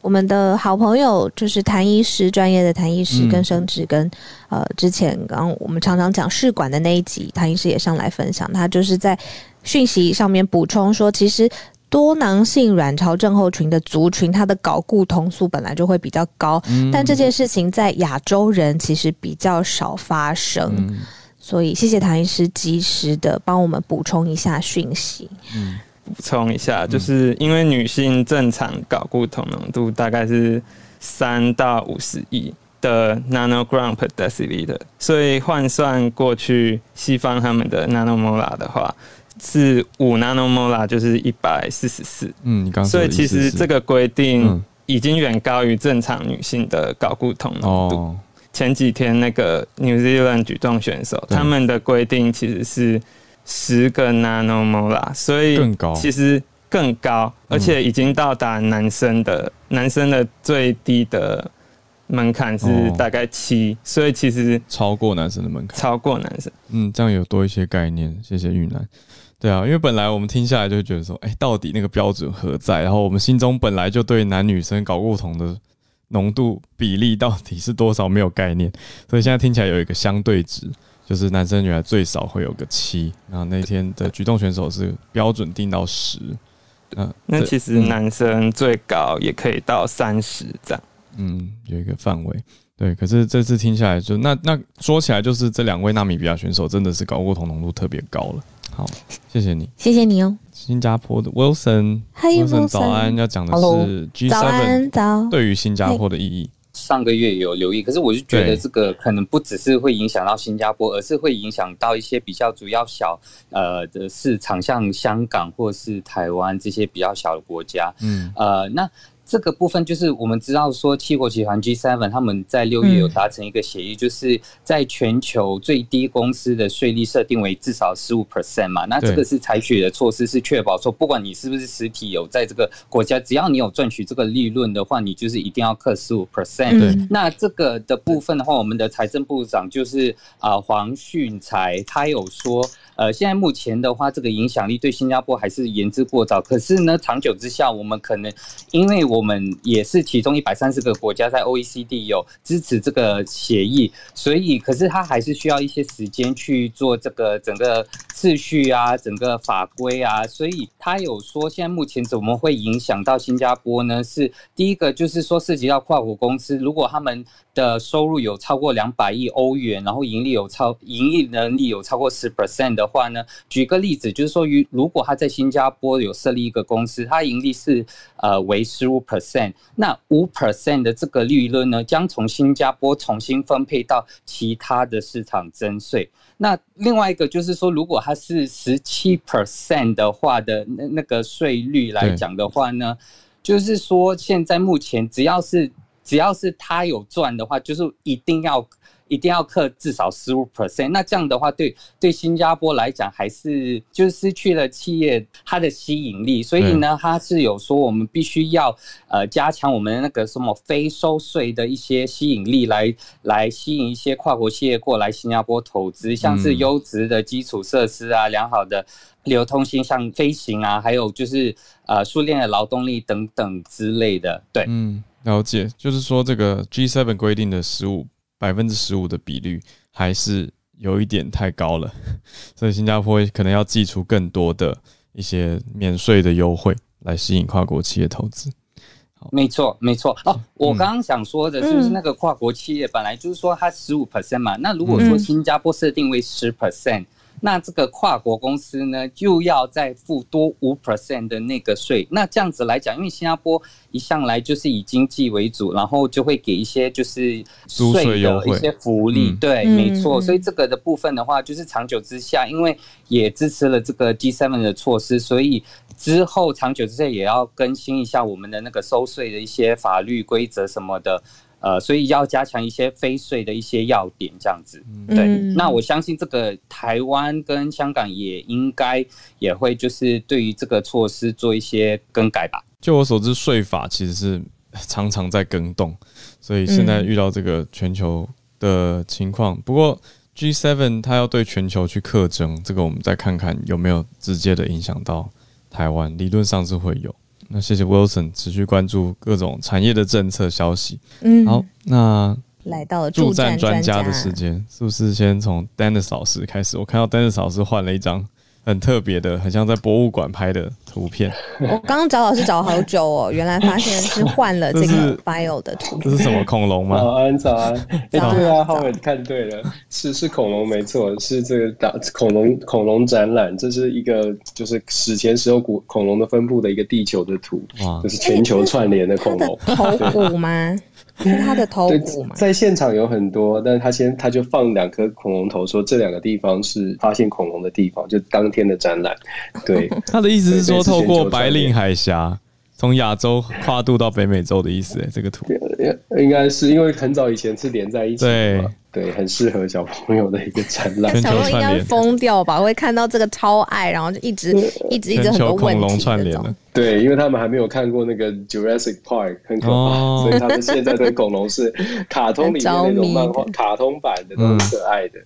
我们的好朋友就是谭医师，专业的谭医师跟生殖跟呃之前刚我们常常讲试管的那一集，谭医师也上来分享，他就是在讯息上面补充说，其实。多囊性卵巢症候群的族群，它的睾固酮素本来就会比较高，但这件事情在亚洲人其实比较少发生，所以谢谢唐医师及时的帮我们补充一下讯息。嗯，补充一下，就是因为女性正常睾固酮浓度大概是三到五十亿的 nanogram per deciliter，所以换算过去西方他们的 nanomolar 的话。是五 nanomolar，就是一百四十四。嗯，你刚所以其实这个规定已经远高于正常女性的睾固酮浓度。前几天那个 New Zealand 举重选手，他们的规定其实是十个 nanomolar，所以更高，其实更高，而且已经到达男生的男生的最低的门槛是大概七，所以其实超过男生的门槛，超过男生。嗯，这样有多一些概念。谢谢玉楠。对啊，因为本来我们听下来就会觉得说，哎，到底那个标准何在？然后我们心中本来就对男女生睾固酮的浓度比例到底是多少没有概念，所以现在听起来有一个相对值，就是男生女孩最少会有个七。然后那天的举重选手是标准定到十，嗯，那其实男生最高也可以到三十这样，嗯，有一个范围。对，可是这次听下来就那那说起来就是这两位纳米比亚选手真的是睾固酮浓度特别高了。好，谢谢你，谢谢你哦。新加坡的 Wilson，Wilson 早安，要讲的是 G7 早对于新加坡的意义。上个月有留意，可是我就觉得这个可能不只是会影响到新加坡，而是会影响到一些比较主要小呃的市场，像香港或是台湾这些比较小的国家。嗯，呃，那。这个部分就是我们知道说，七国集团 G7 他们在六月有达成一个协议，就是在全球最低公司的税率设定为至少十五 percent 嘛。那这个是采取的措施，是确保说，不管你是不是实体有在这个国家，只要你有赚取这个利润的话，你就是一定要课十五 percent。那这个的部分的话，我们的财政部长就是啊黄训才，他有说。呃，现在目前的话，这个影响力对新加坡还是言之过早。可是呢，长久之下，我们可能，因为我们也是其中一百三十个国家在 OECD 有支持这个协议，所以，可是它还是需要一些时间去做这个整个秩序啊，整个法规啊。所以，他有说，现在目前怎么会影响到新加坡呢？是第一个，就是说涉及到跨国公司，如果他们的收入有超过两百亿欧元，然后盈利有超盈利能力有超过十 percent 的。话呢，举个例子，就是说，于如果他在新加坡有设立一个公司，它盈利是呃为十五 percent，那五 percent 的这个利润呢，将从新加坡重新分配到其他的市场征税。那另外一个就是说，如果它是十七 percent 的话的那那个税率来讲的话呢，就是说现在目前只要是只要是他有赚的话，就是一定要。一定要克至少十五 percent，那这样的话，对对新加坡来讲，还是就是失去了企业它的吸引力。所以呢，它是有说我们必须要呃加强我们那个什么非收税的一些吸引力，来来吸引一些跨国企业过来新加坡投资，像是优质的基础设施啊，良好的流通性，像飞行啊，还有就是呃熟练的劳动力等等之类的。对，嗯，了解，就是说这个 G seven 规定的十五。百分之十五的比率还是有一点太高了，所以新加坡可能要寄出更多的一些免税的优惠来吸引跨国企业投资。没错，没错。哦，我刚刚想说的就是那个跨国企业本来就是说它十五 percent 嘛，那如果说新加坡设定为十 percent。那这个跨国公司呢，就要再付多五 percent 的那个税。那这样子来讲，因为新加坡一向来就是以经济为主，然后就会给一些就是税的一些福利。对，没错。所以这个的部分的话，就是长久之下，因为也支持了这个 G seven 的措施，所以之后长久之下也要更新一下我们的那个收税的一些法律规则什么的。呃，所以要加强一些非税的一些要点，这样子。对，那我相信这个台湾跟香港也应该也会就是对于这个措施做一些更改吧。就我所知，税法其实是常常在更动，所以现在遇到这个全球的情况。不过 G7 它要对全球去克征，这个我们再看看有没有直接的影响到台湾，理论上是会有。那谢谢 Wilson 持续关注各种产业的政策消息。嗯，好，那来到了助战专家的时间，是不是先从 Dennis 老师开始？我看到 Dennis 老师换了一张。很特别的，很像在博物馆拍的图片。我刚刚找老师找好久哦，原来发现是换了这个 bio 的图。这是什么恐龙吗？早安，早安。哎，对啊，浩伟看对了，是是恐龙，没错，是这个打恐龙恐龙展览。这是一个就是史前时候古恐龙的分布的一个地球的图，就是全球串联的恐龙。头骨吗？是他的头骨嘛？在现场有很多，但是他先他就放两颗恐龙头，说这两个地方是发现恐龙的地方，就当天的展览。对，他的意思是说，透过白令海峡。从亚洲跨度到北美洲的意思，哎，这个图应该是因为很早以前是连在一起的嘛，对，很适合小朋友的一个展览。小朋友应该疯掉吧？会看到这个超爱，然后就一直一直一直很多问题。对，因为他们还没有看过那个 Jurassic Park，很可怕，所以他们现在对恐龙是卡通里面那种漫画、卡通版的，都很可爱的。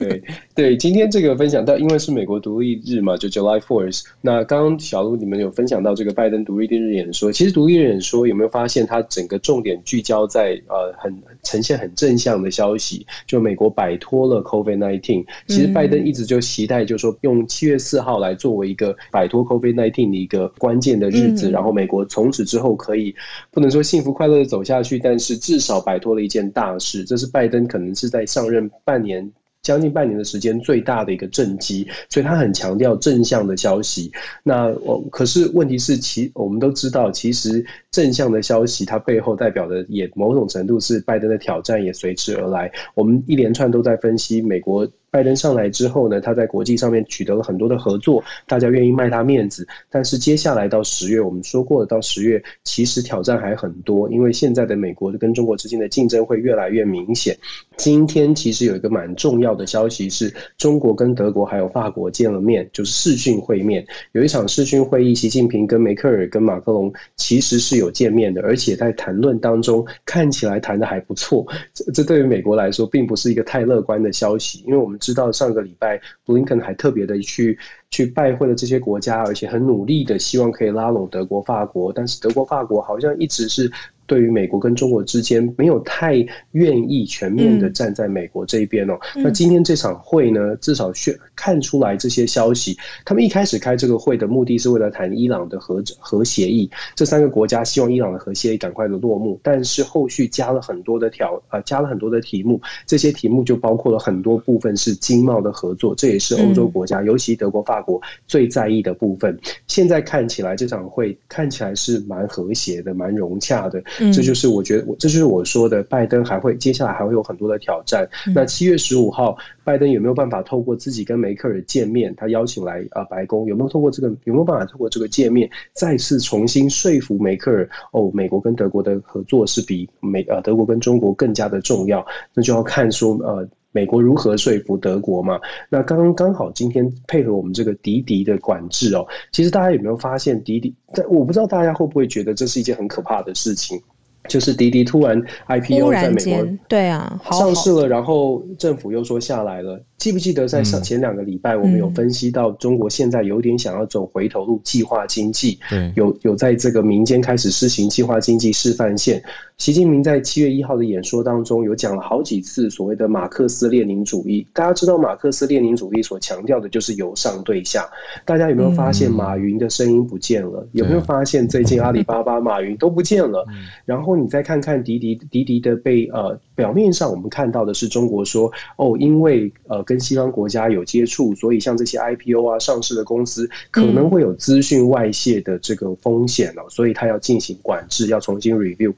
对 对，今天这个分享到，因为是美国独立日嘛，就 July Fourth。那刚刚小鹿你们有分享到这个拜登独立日演说，其实独立日演说有没有发现，它整个重点聚焦在呃很呈现很正向的消息，就美国摆脱了 COVID nineteen。其实拜登一直就期待，就是说用七月四号来作为一个摆脱 COVID nineteen 的一个关。键的日子，然后美国从此之后可以不能说幸福快乐的走下去，但是至少摆脱了一件大事。这是拜登可能是在上任半年。将近半年的时间，最大的一个政绩，所以他很强调正向的消息。那我可是问题是，其我们都知道，其实正向的消息它背后代表的也某种程度是拜登的挑战也随之而来。我们一连串都在分析美国拜登上来之后呢，他在国际上面取得了很多的合作，大家愿意卖他面子。但是接下来到十月，我们说过了，到十月其实挑战还很多，因为现在的美国跟中国之间的竞争会越来越明显。今天其实有一个蛮重要的消息，是中国跟德国还有法国见了面，就是视讯会面，有一场视讯会议，习近平跟梅克尔跟马克龙其实是有见面的，而且在谈论当中看起来谈的还不错。这这对于美国来说，并不是一个太乐观的消息，因为我们。知道上个礼拜布林肯还特别的去去拜会了这些国家，而且很努力的希望可以拉拢德国、法国，但是德国、法国好像一直是。对于美国跟中国之间没有太愿意全面的站在美国这一边哦。那今天这场会呢，至少宣看出来这些消息。他们一开始开这个会的目的是为了谈伊朗的核核协议，这三个国家希望伊朗的核协议赶快的落幕。但是后续加了很多的条呃，加了很多的题目，这些题目就包括了很多部分是经贸的合作，这也是欧洲国家，尤其德国、法国最在意的部分。现在看起来这场会看起来是蛮和谐的，蛮融洽的。这就是我觉得，我这就是我说的，拜登还会接下来还会有很多的挑战。那七月十五号，拜登有没有办法透过自己跟梅克尔见面，他邀请来啊白宫，有没有透过这个有没有办法透过这个见面，再次重新说服梅克尔？哦，美国跟德国的合作是比美呃德国跟中国更加的重要，那就要看说呃美国如何说服德国嘛。那刚刚刚好今天配合我们这个迪迪的管制哦，其实大家有没有发现迪迪？但我不知道大家会不会觉得这是一件很可怕的事情。就是滴滴突然 IPO 在美国对啊上市了，然后政府又说下来了。记不记得在上前两个礼拜，我们有分析到中国现在有点想要走回头路，计划经济，有有在这个民间开始施行计划经济示范线。习近平在七月一号的演说当中，有讲了好几次所谓的马克思列宁主义。大家知道马克思列宁主义所强调的就是由上对下。大家有没有发现马云的声音不见了？有没有发现最近阿里巴巴、马云都不见了？然后你再看看滴滴滴滴的被呃。表面上我们看到的是中国说哦，因为呃跟西方国家有接触，所以像这些 IPO 啊上市的公司可能会有资讯外泄的这个风险哦，所以它要进行管制，要重新 review。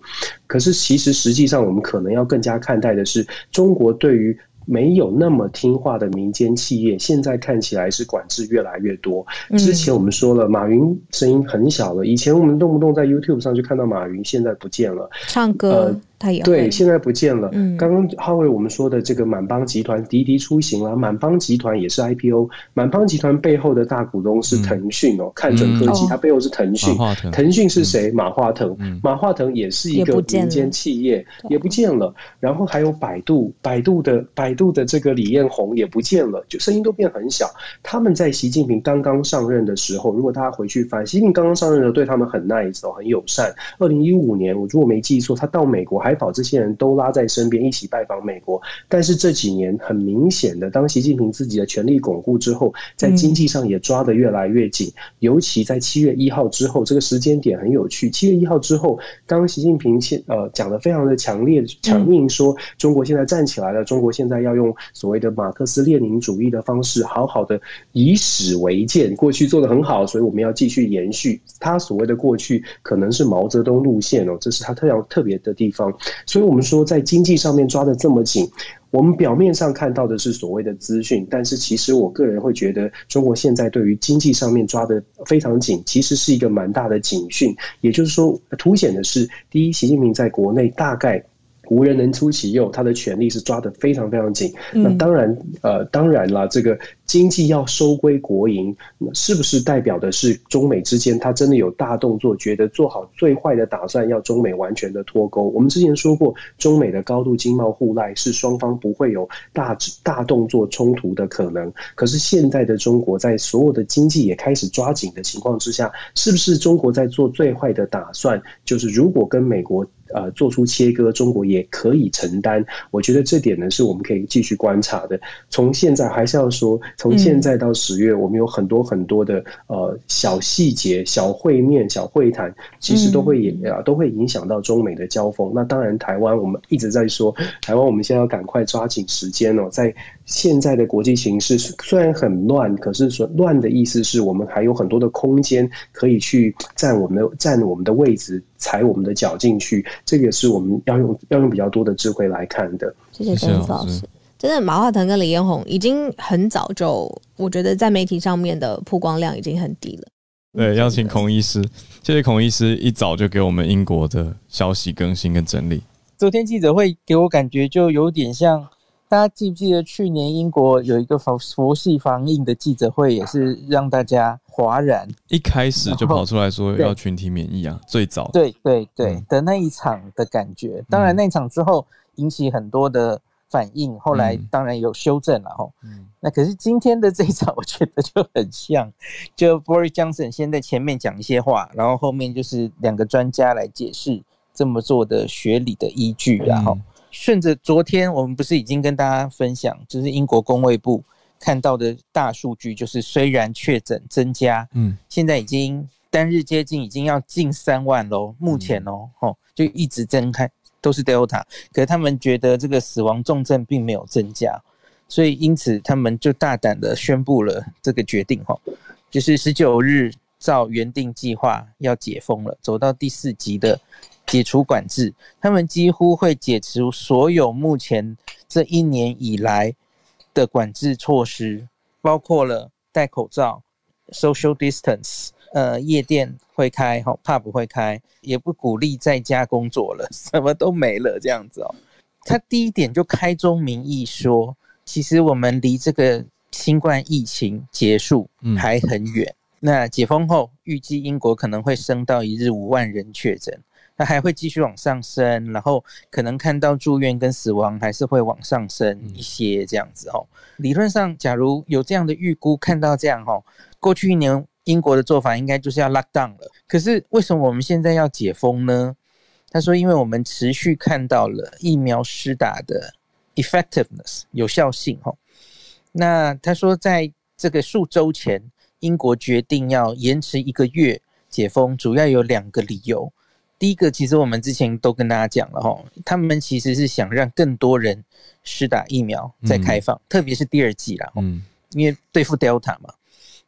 可是其实实际上我们可能要更加看待的是，中国对于没有那么听话的民间企业，现在看起来是管制越来越多。之前我们说了，马云声音很小了，以前我们动不动在 YouTube 上就看到马云，现在不见了，唱歌。对，现在不见了。刚刚浩伟我们说的这个满帮集团滴滴出行了，满帮集团也是 IPO。满帮集团背后的大股东是腾讯哦，看准科技，它背后是腾讯。腾讯是谁？马化腾。马化腾也是一个民间企业，也不见了。然后还有百度，百度的百度的这个李彦宏也不见了，就声音都变很小。他们在习近平刚刚上任的时候，如果大家回去翻，习近平刚刚上任的时候对他们很 nice 哦，很友善。二零一五年，我如果没记错，他到美国还。还好，这些人都拉在身边一起拜访美国。但是这几年很明显的，当习近平自己的权力巩固之后，在经济上也抓得越来越紧。尤其在七月一号之后，这个时间点很有趣。七月一号之后，当习近平现呃讲的非常的强烈强硬，说中国现在站起来了，中国现在要用所谓的马克思列宁主义的方式，好好的以史为鉴。过去做的很好，所以我们要继续延续他所谓的过去，可能是毛泽东路线哦，这是他特要特别的地方。所以，我们说在经济上面抓的这么紧，我们表面上看到的是所谓的资讯，但是其实我个人会觉得，中国现在对于经济上面抓的非常紧，其实是一个蛮大的警讯。也就是说，凸显的是，第一，习近平在国内大概。无人能出其右，他的权力是抓得非常非常紧。那当然，呃，当然了，这个经济要收归国营，那是不是代表的是中美之间他真的有大动作，觉得做好最坏的打算，要中美完全的脱钩？我们之前说过，中美的高度经贸互赖是双方不会有大大动作冲突的可能。可是现在的中国在所有的经济也开始抓紧的情况之下，是不是中国在做最坏的打算？就是如果跟美国。呃，做出切割，中国也可以承担。我觉得这点呢，是我们可以继续观察的。从现在还是要说，从现在到十月，我们有很多很多的呃小细节、小会面、小会谈，其实都会也啊都会影响到中美的交锋。那当然，台湾我们一直在说，台湾我们现在要赶快抓紧时间哦，在现在的国际形势虽然很乱，可是说乱的意思是我们还有很多的空间可以去占我们的占我们的位置。踩我们的脚进去，这个是我们要用要用比较多的智慧来看的。谢谢曾老师。真的，马化腾跟李彦宏已经很早就，我觉得在媒体上面的曝光量已经很低了。对，邀请孔医师，谢谢孔医师一早就给我们英国的消息更新跟整理。昨天记者会给我感觉就有点像，大家记不记得去年英国有一个佛佛系防疫的记者会，也是让大家哗然。一开始就跑出来说要群体免疫啊，最早对对对的那一场的感觉。当然那场之后引起很多的反应，后来当然有修正了哈。嗯。那可是今天的这一场，我觉得就很像，就 Boris Johnson 先在前面讲一些话，然后后面就是两个专家来解释这么做的学理的依据，然后顺着昨天我们不是已经跟大家分享，就是英国工卫部看到的大数据，就是虽然确诊增加，嗯，现在已经单日接近已经要近三万喽，目前哦，吼就一直增开，都是 Delta，可是他们觉得这个死亡重症并没有增加。所以，因此他们就大胆的宣布了这个决定，哈，就是十九日照原定计划要解封了，走到第四级的解除管制。他们几乎会解除所有目前这一年以来的管制措施，包括了戴口罩、social distance，呃，夜店会开，哈，pub 会开，也不鼓励在家工作了，什么都没了，这样子哦。他第一点就开宗明义说。其实我们离这个新冠疫情结束还很远。那解封后，预计英国可能会升到一日五万人确诊，那还会继续往上升，然后可能看到住院跟死亡还是会往上升一些这样子哦。理论上，假如有这样的预估，看到这样哈，过去一年英国的做法应该就是要 lock down 了。可是为什么我们现在要解封呢？他说，因为我们持续看到了疫苗施打的。effectiveness 有效性哈，那他说在这个数周前，英国决定要延迟一个月解封，主要有两个理由。第一个，其实我们之前都跟大家讲了哈，他们其实是想让更多人施打疫苗再开放，特别是第二季啦，嗯，因为对付 Delta 嘛。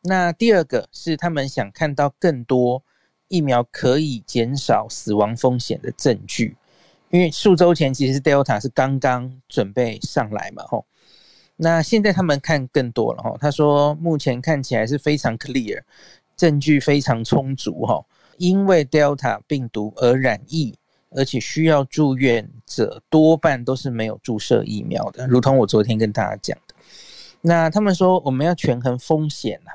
那第二个是他们想看到更多疫苗可以减少死亡风险的证据。因为数周前其实 Delta 是刚刚准备上来嘛，吼，那现在他们看更多了，吼，他说目前看起来是非常 clear，证据非常充足，哈，因为 Delta 病毒而染疫，而且需要住院者多半都是没有注射疫苗的，如同我昨天跟大家讲的。那他们说我们要权衡风险呐，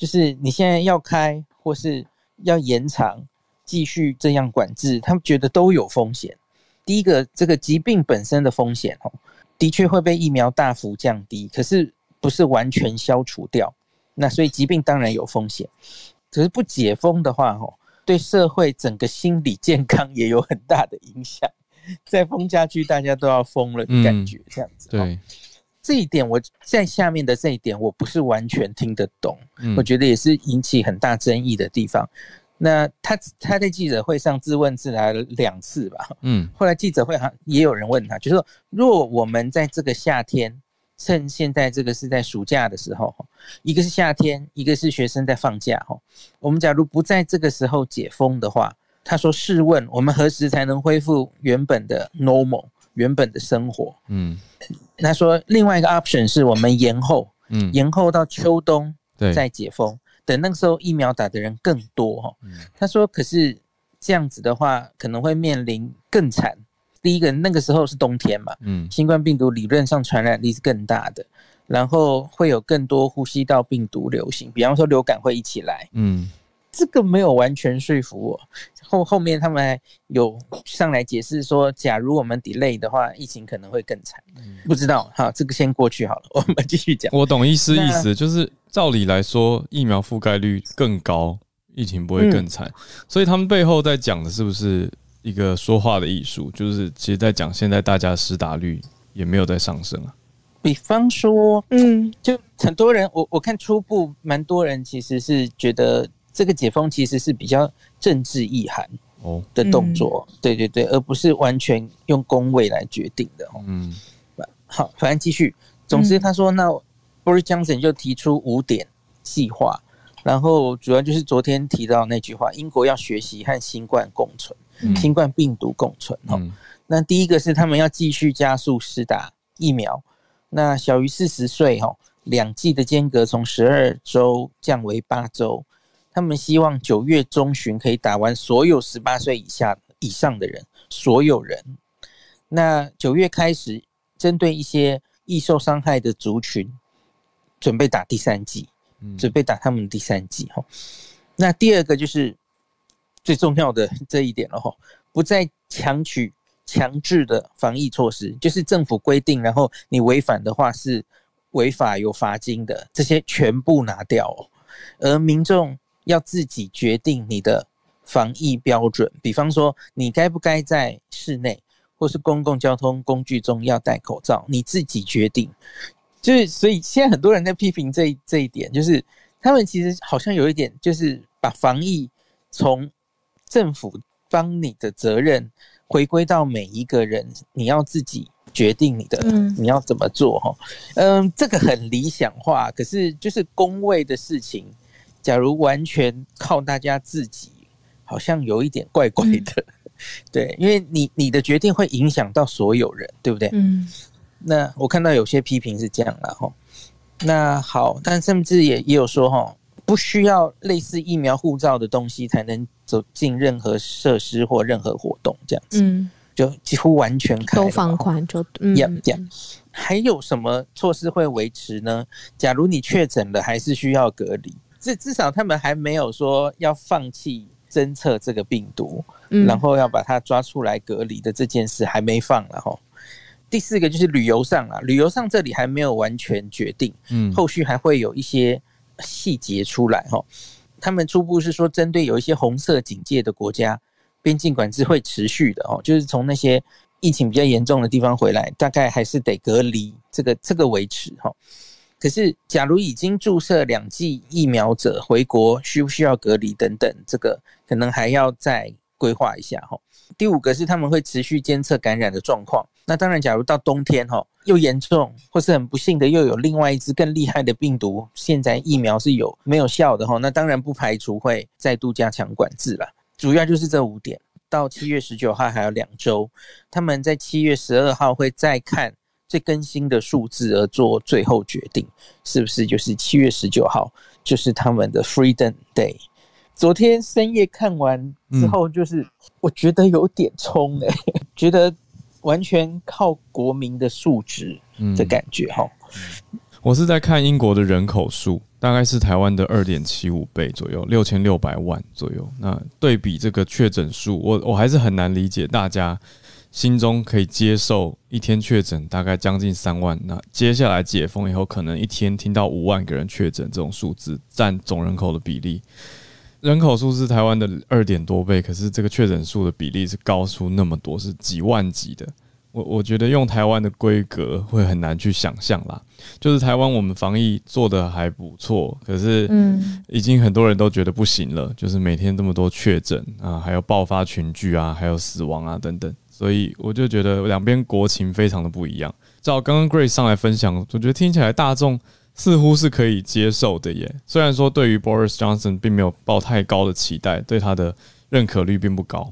就是你现在要开或是要延长，继续这样管制，他们觉得都有风险。第一个，这个疾病本身的风险哦，的确会被疫苗大幅降低，可是不是完全消除掉。那所以疾病当然有风险，可是不解封的话，哦，对社会整个心理健康也有很大的影响。再封下去，大家都要疯了的感觉，这样子。对，这一点我在下面的这一点，我不是完全听得懂，我觉得也是引起很大争议的地方。那他他在记者会上自问自答了两次吧，嗯，后来记者会上也有人问他，就是说，若我们在这个夏天，趁现在这个是在暑假的时候，一个是夏天，一个是学生在放假，哈，我们假如不在这个时候解封的话，他说，试问我们何时才能恢复原本的 normal 原本的生活？嗯，他说，另外一个 option 是我们延后，嗯，延后到秋冬再解封。等那个时候疫苗打的人更多哈，他说：“可是这样子的话，可能会面临更惨。第一个，那个时候是冬天嘛，嗯，新冠病毒理论上传染力是更大的，然后会有更多呼吸道病毒流行，比方说流感会一起来，嗯，这个没有完全说服我。后后面他们还有上来解释说，假如我们 delay 的话，疫情可能会更惨。不知道，好，这个先过去好了，我们继续讲。我懂意思，意思就是。”照理来说，疫苗覆盖率更高，疫情不会更惨。所以他们背后在讲的是不是一个说话的艺术？就是其实在讲现在大家施打率也没有在上升啊。比方说，嗯，就很多人，我我看初步蛮多人其实是觉得这个解封其实是比较政治意涵哦的动作，对对对，而不是完全用工位来决定的。嗯，好，反正继续。总之，他说那。Boris Johnson 就提出五点计划，然后主要就是昨天提到那句话：英国要学习和新冠共存，新冠病毒共存。哈，那第一个是他们要继续加速施打疫苗，那小于四十岁哈，两剂的间隔从十二周降为八周。他们希望九月中旬可以打完所有十八岁以下以上的人，所有人。那九月开始，针对一些易受伤害的族群，准备打第三剂，准备打他们第三剂哈。那第二个就是最重要的这一点了哈，不再强取。强制的防疫措施，就是政府规定，然后你违反的话是违法有罚金的，这些全部拿掉，而民众要自己决定你的防疫标准，比方说你该不该在室内或是公共交通工具中要戴口罩，你自己决定。就是所以现在很多人在批评这这一点，就是他们其实好像有一点，就是把防疫从政府帮你的责任。回归到每一个人，你要自己决定你的，你要怎么做哈？嗯，这个很理想化，可是就是工位的事情，假如完全靠大家自己，好像有一点怪怪的。对，因为你你的决定会影响到所有人，对不对？嗯。那我看到有些批评是这样了哈。那好，但甚至也也有说哈。不需要类似疫苗护照的东西才能走进任何设施或任何活动，这样子，嗯，就几乎完全开都放宽，就嗯，这样。还有什么措施会维持呢？假如你确诊了，还是需要隔离。至至少他们还没有说要放弃侦测这个病毒，然后要把它抓出来隔离的这件事还没放了哈。第四个就是旅游上啊，旅游上这里还没有完全决定，嗯，后续还会有一些。细节出来哈，他们初步是说，针对有一些红色警戒的国家，边境管制会持续的哦，就是从那些疫情比较严重的地方回来，大概还是得隔离，这个这个维持哈。可是，假如已经注射两剂疫苗者回国，需不需要隔离等等，这个可能还要再规划一下哈。第五个是他们会持续监测感染的状况。那当然，假如到冬天哈又严重，或是很不幸的又有另外一支更厉害的病毒，现在疫苗是有没有效的哈？那当然不排除会再度加强管制了。主要就是这五点。到七月十九号还有两周，他们在七月十二号会再看最更新的数字而做最后决定，是不是就是七月十九号就是他们的 Freedom Day？昨天深夜看完之后，就是我觉得有点冲哎，觉得完全靠国民的素质的感觉哈。我是在看英国的人口数，大概是台湾的二点七五倍左右，六千六百万左右。那对比这个确诊数，我我还是很难理解大家心中可以接受一天确诊大概将近三万。那接下来解封以后，可能一天听到五万个人确诊这种数字，占总人口的比例。人口数是台湾的二点多倍，可是这个确诊数的比例是高出那么多，是几万级的。我我觉得用台湾的规格会很难去想象啦。就是台湾我们防疫做的还不错，可是嗯，已经很多人都觉得不行了。就是每天这么多确诊啊，还有爆发群聚啊，还有死亡啊等等，所以我就觉得两边国情非常的不一样。照刚刚 Grace 上来分享，我觉得听起来大众。似乎是可以接受的耶。虽然说对于 Boris Johnson 并没有抱太高的期待，对他的认可率并不高，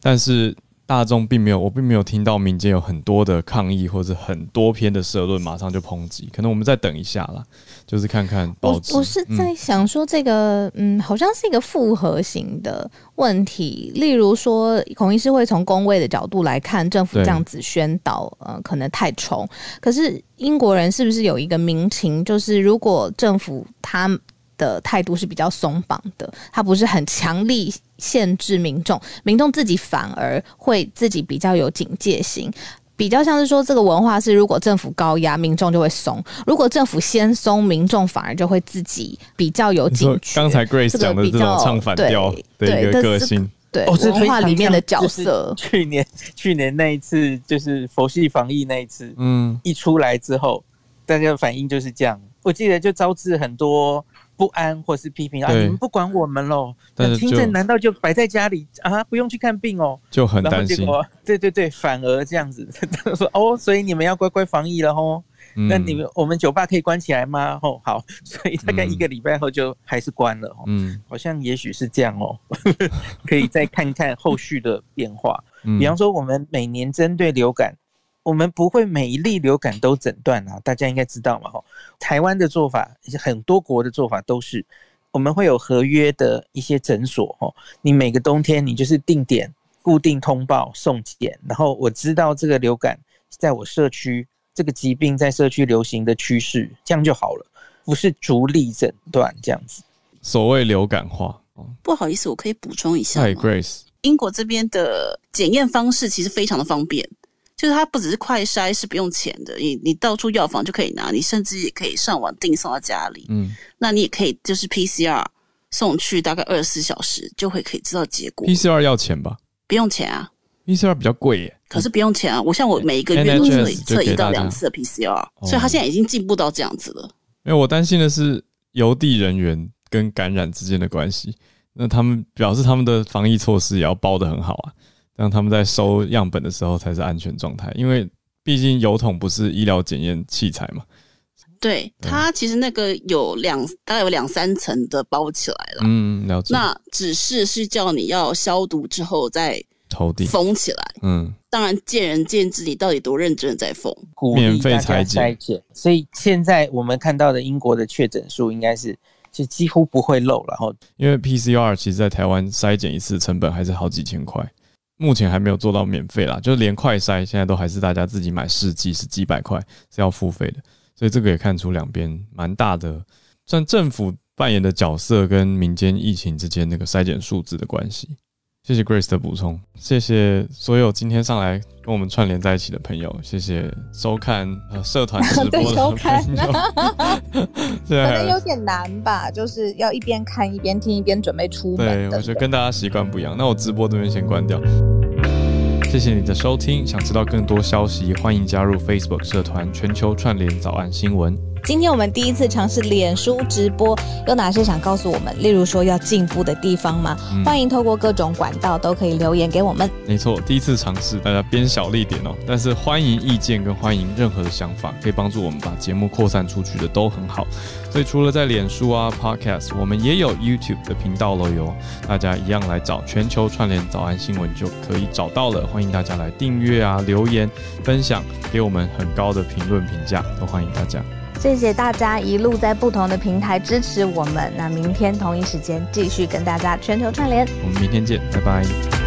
但是。大众并没有，我并没有听到民间有很多的抗议或者很多篇的社论，马上就抨击。可能我们再等一下啦，就是看看报纸。我是在想说，这个嗯，好像是一个复合型的问题。例如说，孔医师会从工位的角度来看，政府这样子宣导，呃，可能太冲。可是英国人是不是有一个民情，就是如果政府他。的态度是比较松绑的，他不是很强力限制民众，民众自己反而会自己比较有警戒心，比较像是说这个文化是，如果政府高压，民众就会松；如果政府先松，民众反而就会自己比较有警觉。刚才 Grace 讲的这种唱反调的一个个性，对文化里面的角色。去年去年那一次就是佛系防疫那一次，嗯，一出来之后，大家的反应就是这样。我记得就招致很多。不安或是批评啊！你们不管我们喽？那听证难道就摆在家里啊？不用去看病哦？就很担心。对对对，反而这样子 说哦，所以你们要乖乖防疫了哦。那你们我们酒吧可以关起来吗？哦，好，所以大概一个礼拜后就还是关了。嗯，好像也许是这样哦，可以再看看后续的变化。比方说，我们每年针对流感我们不会每一例流感都诊断啊，大家应该知道嘛吼。台湾的做法，很多国的做法都是，我们会有合约的一些诊所吼，你每个冬天你就是定点固定通报送检，然后我知道这个流感在我社区这个疾病在社区流行的趋势，这样就好了，不是逐例诊断这样子。所谓流感化，不好意思，我可以补充一下嗨 Grace，英国这边的检验方式其实非常的方便。就是它不只是快筛，是不用钱的。你你到处药房就可以拿，你甚至也可以上网订送到家里。嗯，那你也可以就是 PCR 送去，大概二十四小时就会可以知道结果。PCR 要钱吧？不用钱啊。PCR 比较贵耶，可是不用钱啊。我像我每一个月都可以测一到两次的 PCR，所以他现在已经进步到这样子了。因为我担心的是邮递人员跟感染之间的关系，那他们表示他们的防疫措施也要包的很好啊。让他们在收样本的时候才是安全状态，因为毕竟油桶不是医疗检验器材嘛。对，它其实那个有两大概有两三层的包起来了。嗯，了解。那只是是叫你要消毒之后再投递封起来。嗯，当然见仁见智，你到底多认真在封。免费裁剪，所以现在我们看到的英国的确诊数应该是就几乎不会漏了。然后，因为 PCR 其实在台湾筛检一次成本还是好几千块。目前还没有做到免费啦，就连快筛现在都还是大家自己买试剂是几百块是要付费的，所以这个也看出两边蛮大的，算政府扮演的角色跟民间疫情之间那个筛检数字的关系。谢谢 Grace 的补充，谢谢所有今天上来跟我们串联在一起的朋友，谢谢收看呃社团直播的朋友。可能有点难吧，就是要一边看一边听一边准备出门。对，我觉得跟大家习惯不一样。那我直播这边先关掉。谢谢你的收听，想知道更多消息，欢迎加入 Facebook 社团全球串联早安新闻。今天我们第一次尝试脸书直播，有哪些想告诉我们？例如说要进步的地方吗？欢迎透过各种管道都可以留言给我们。没错，第一次尝试，大家编小力点哦。但是欢迎意见跟欢迎任何的想法，可以帮助我们把节目扩散出去的都很好。所以除了在脸书啊 Podcast，我们也有 YouTube 的频道了哟。大家一样来找全球串联早安新闻就可以找到了。欢迎大家来订阅啊，留言分享，给我们很高的评论评价，都欢迎大家。谢谢大家一路在不同的平台支持我们，那明天同一时间继续跟大家全球串联，我们明天见，拜拜。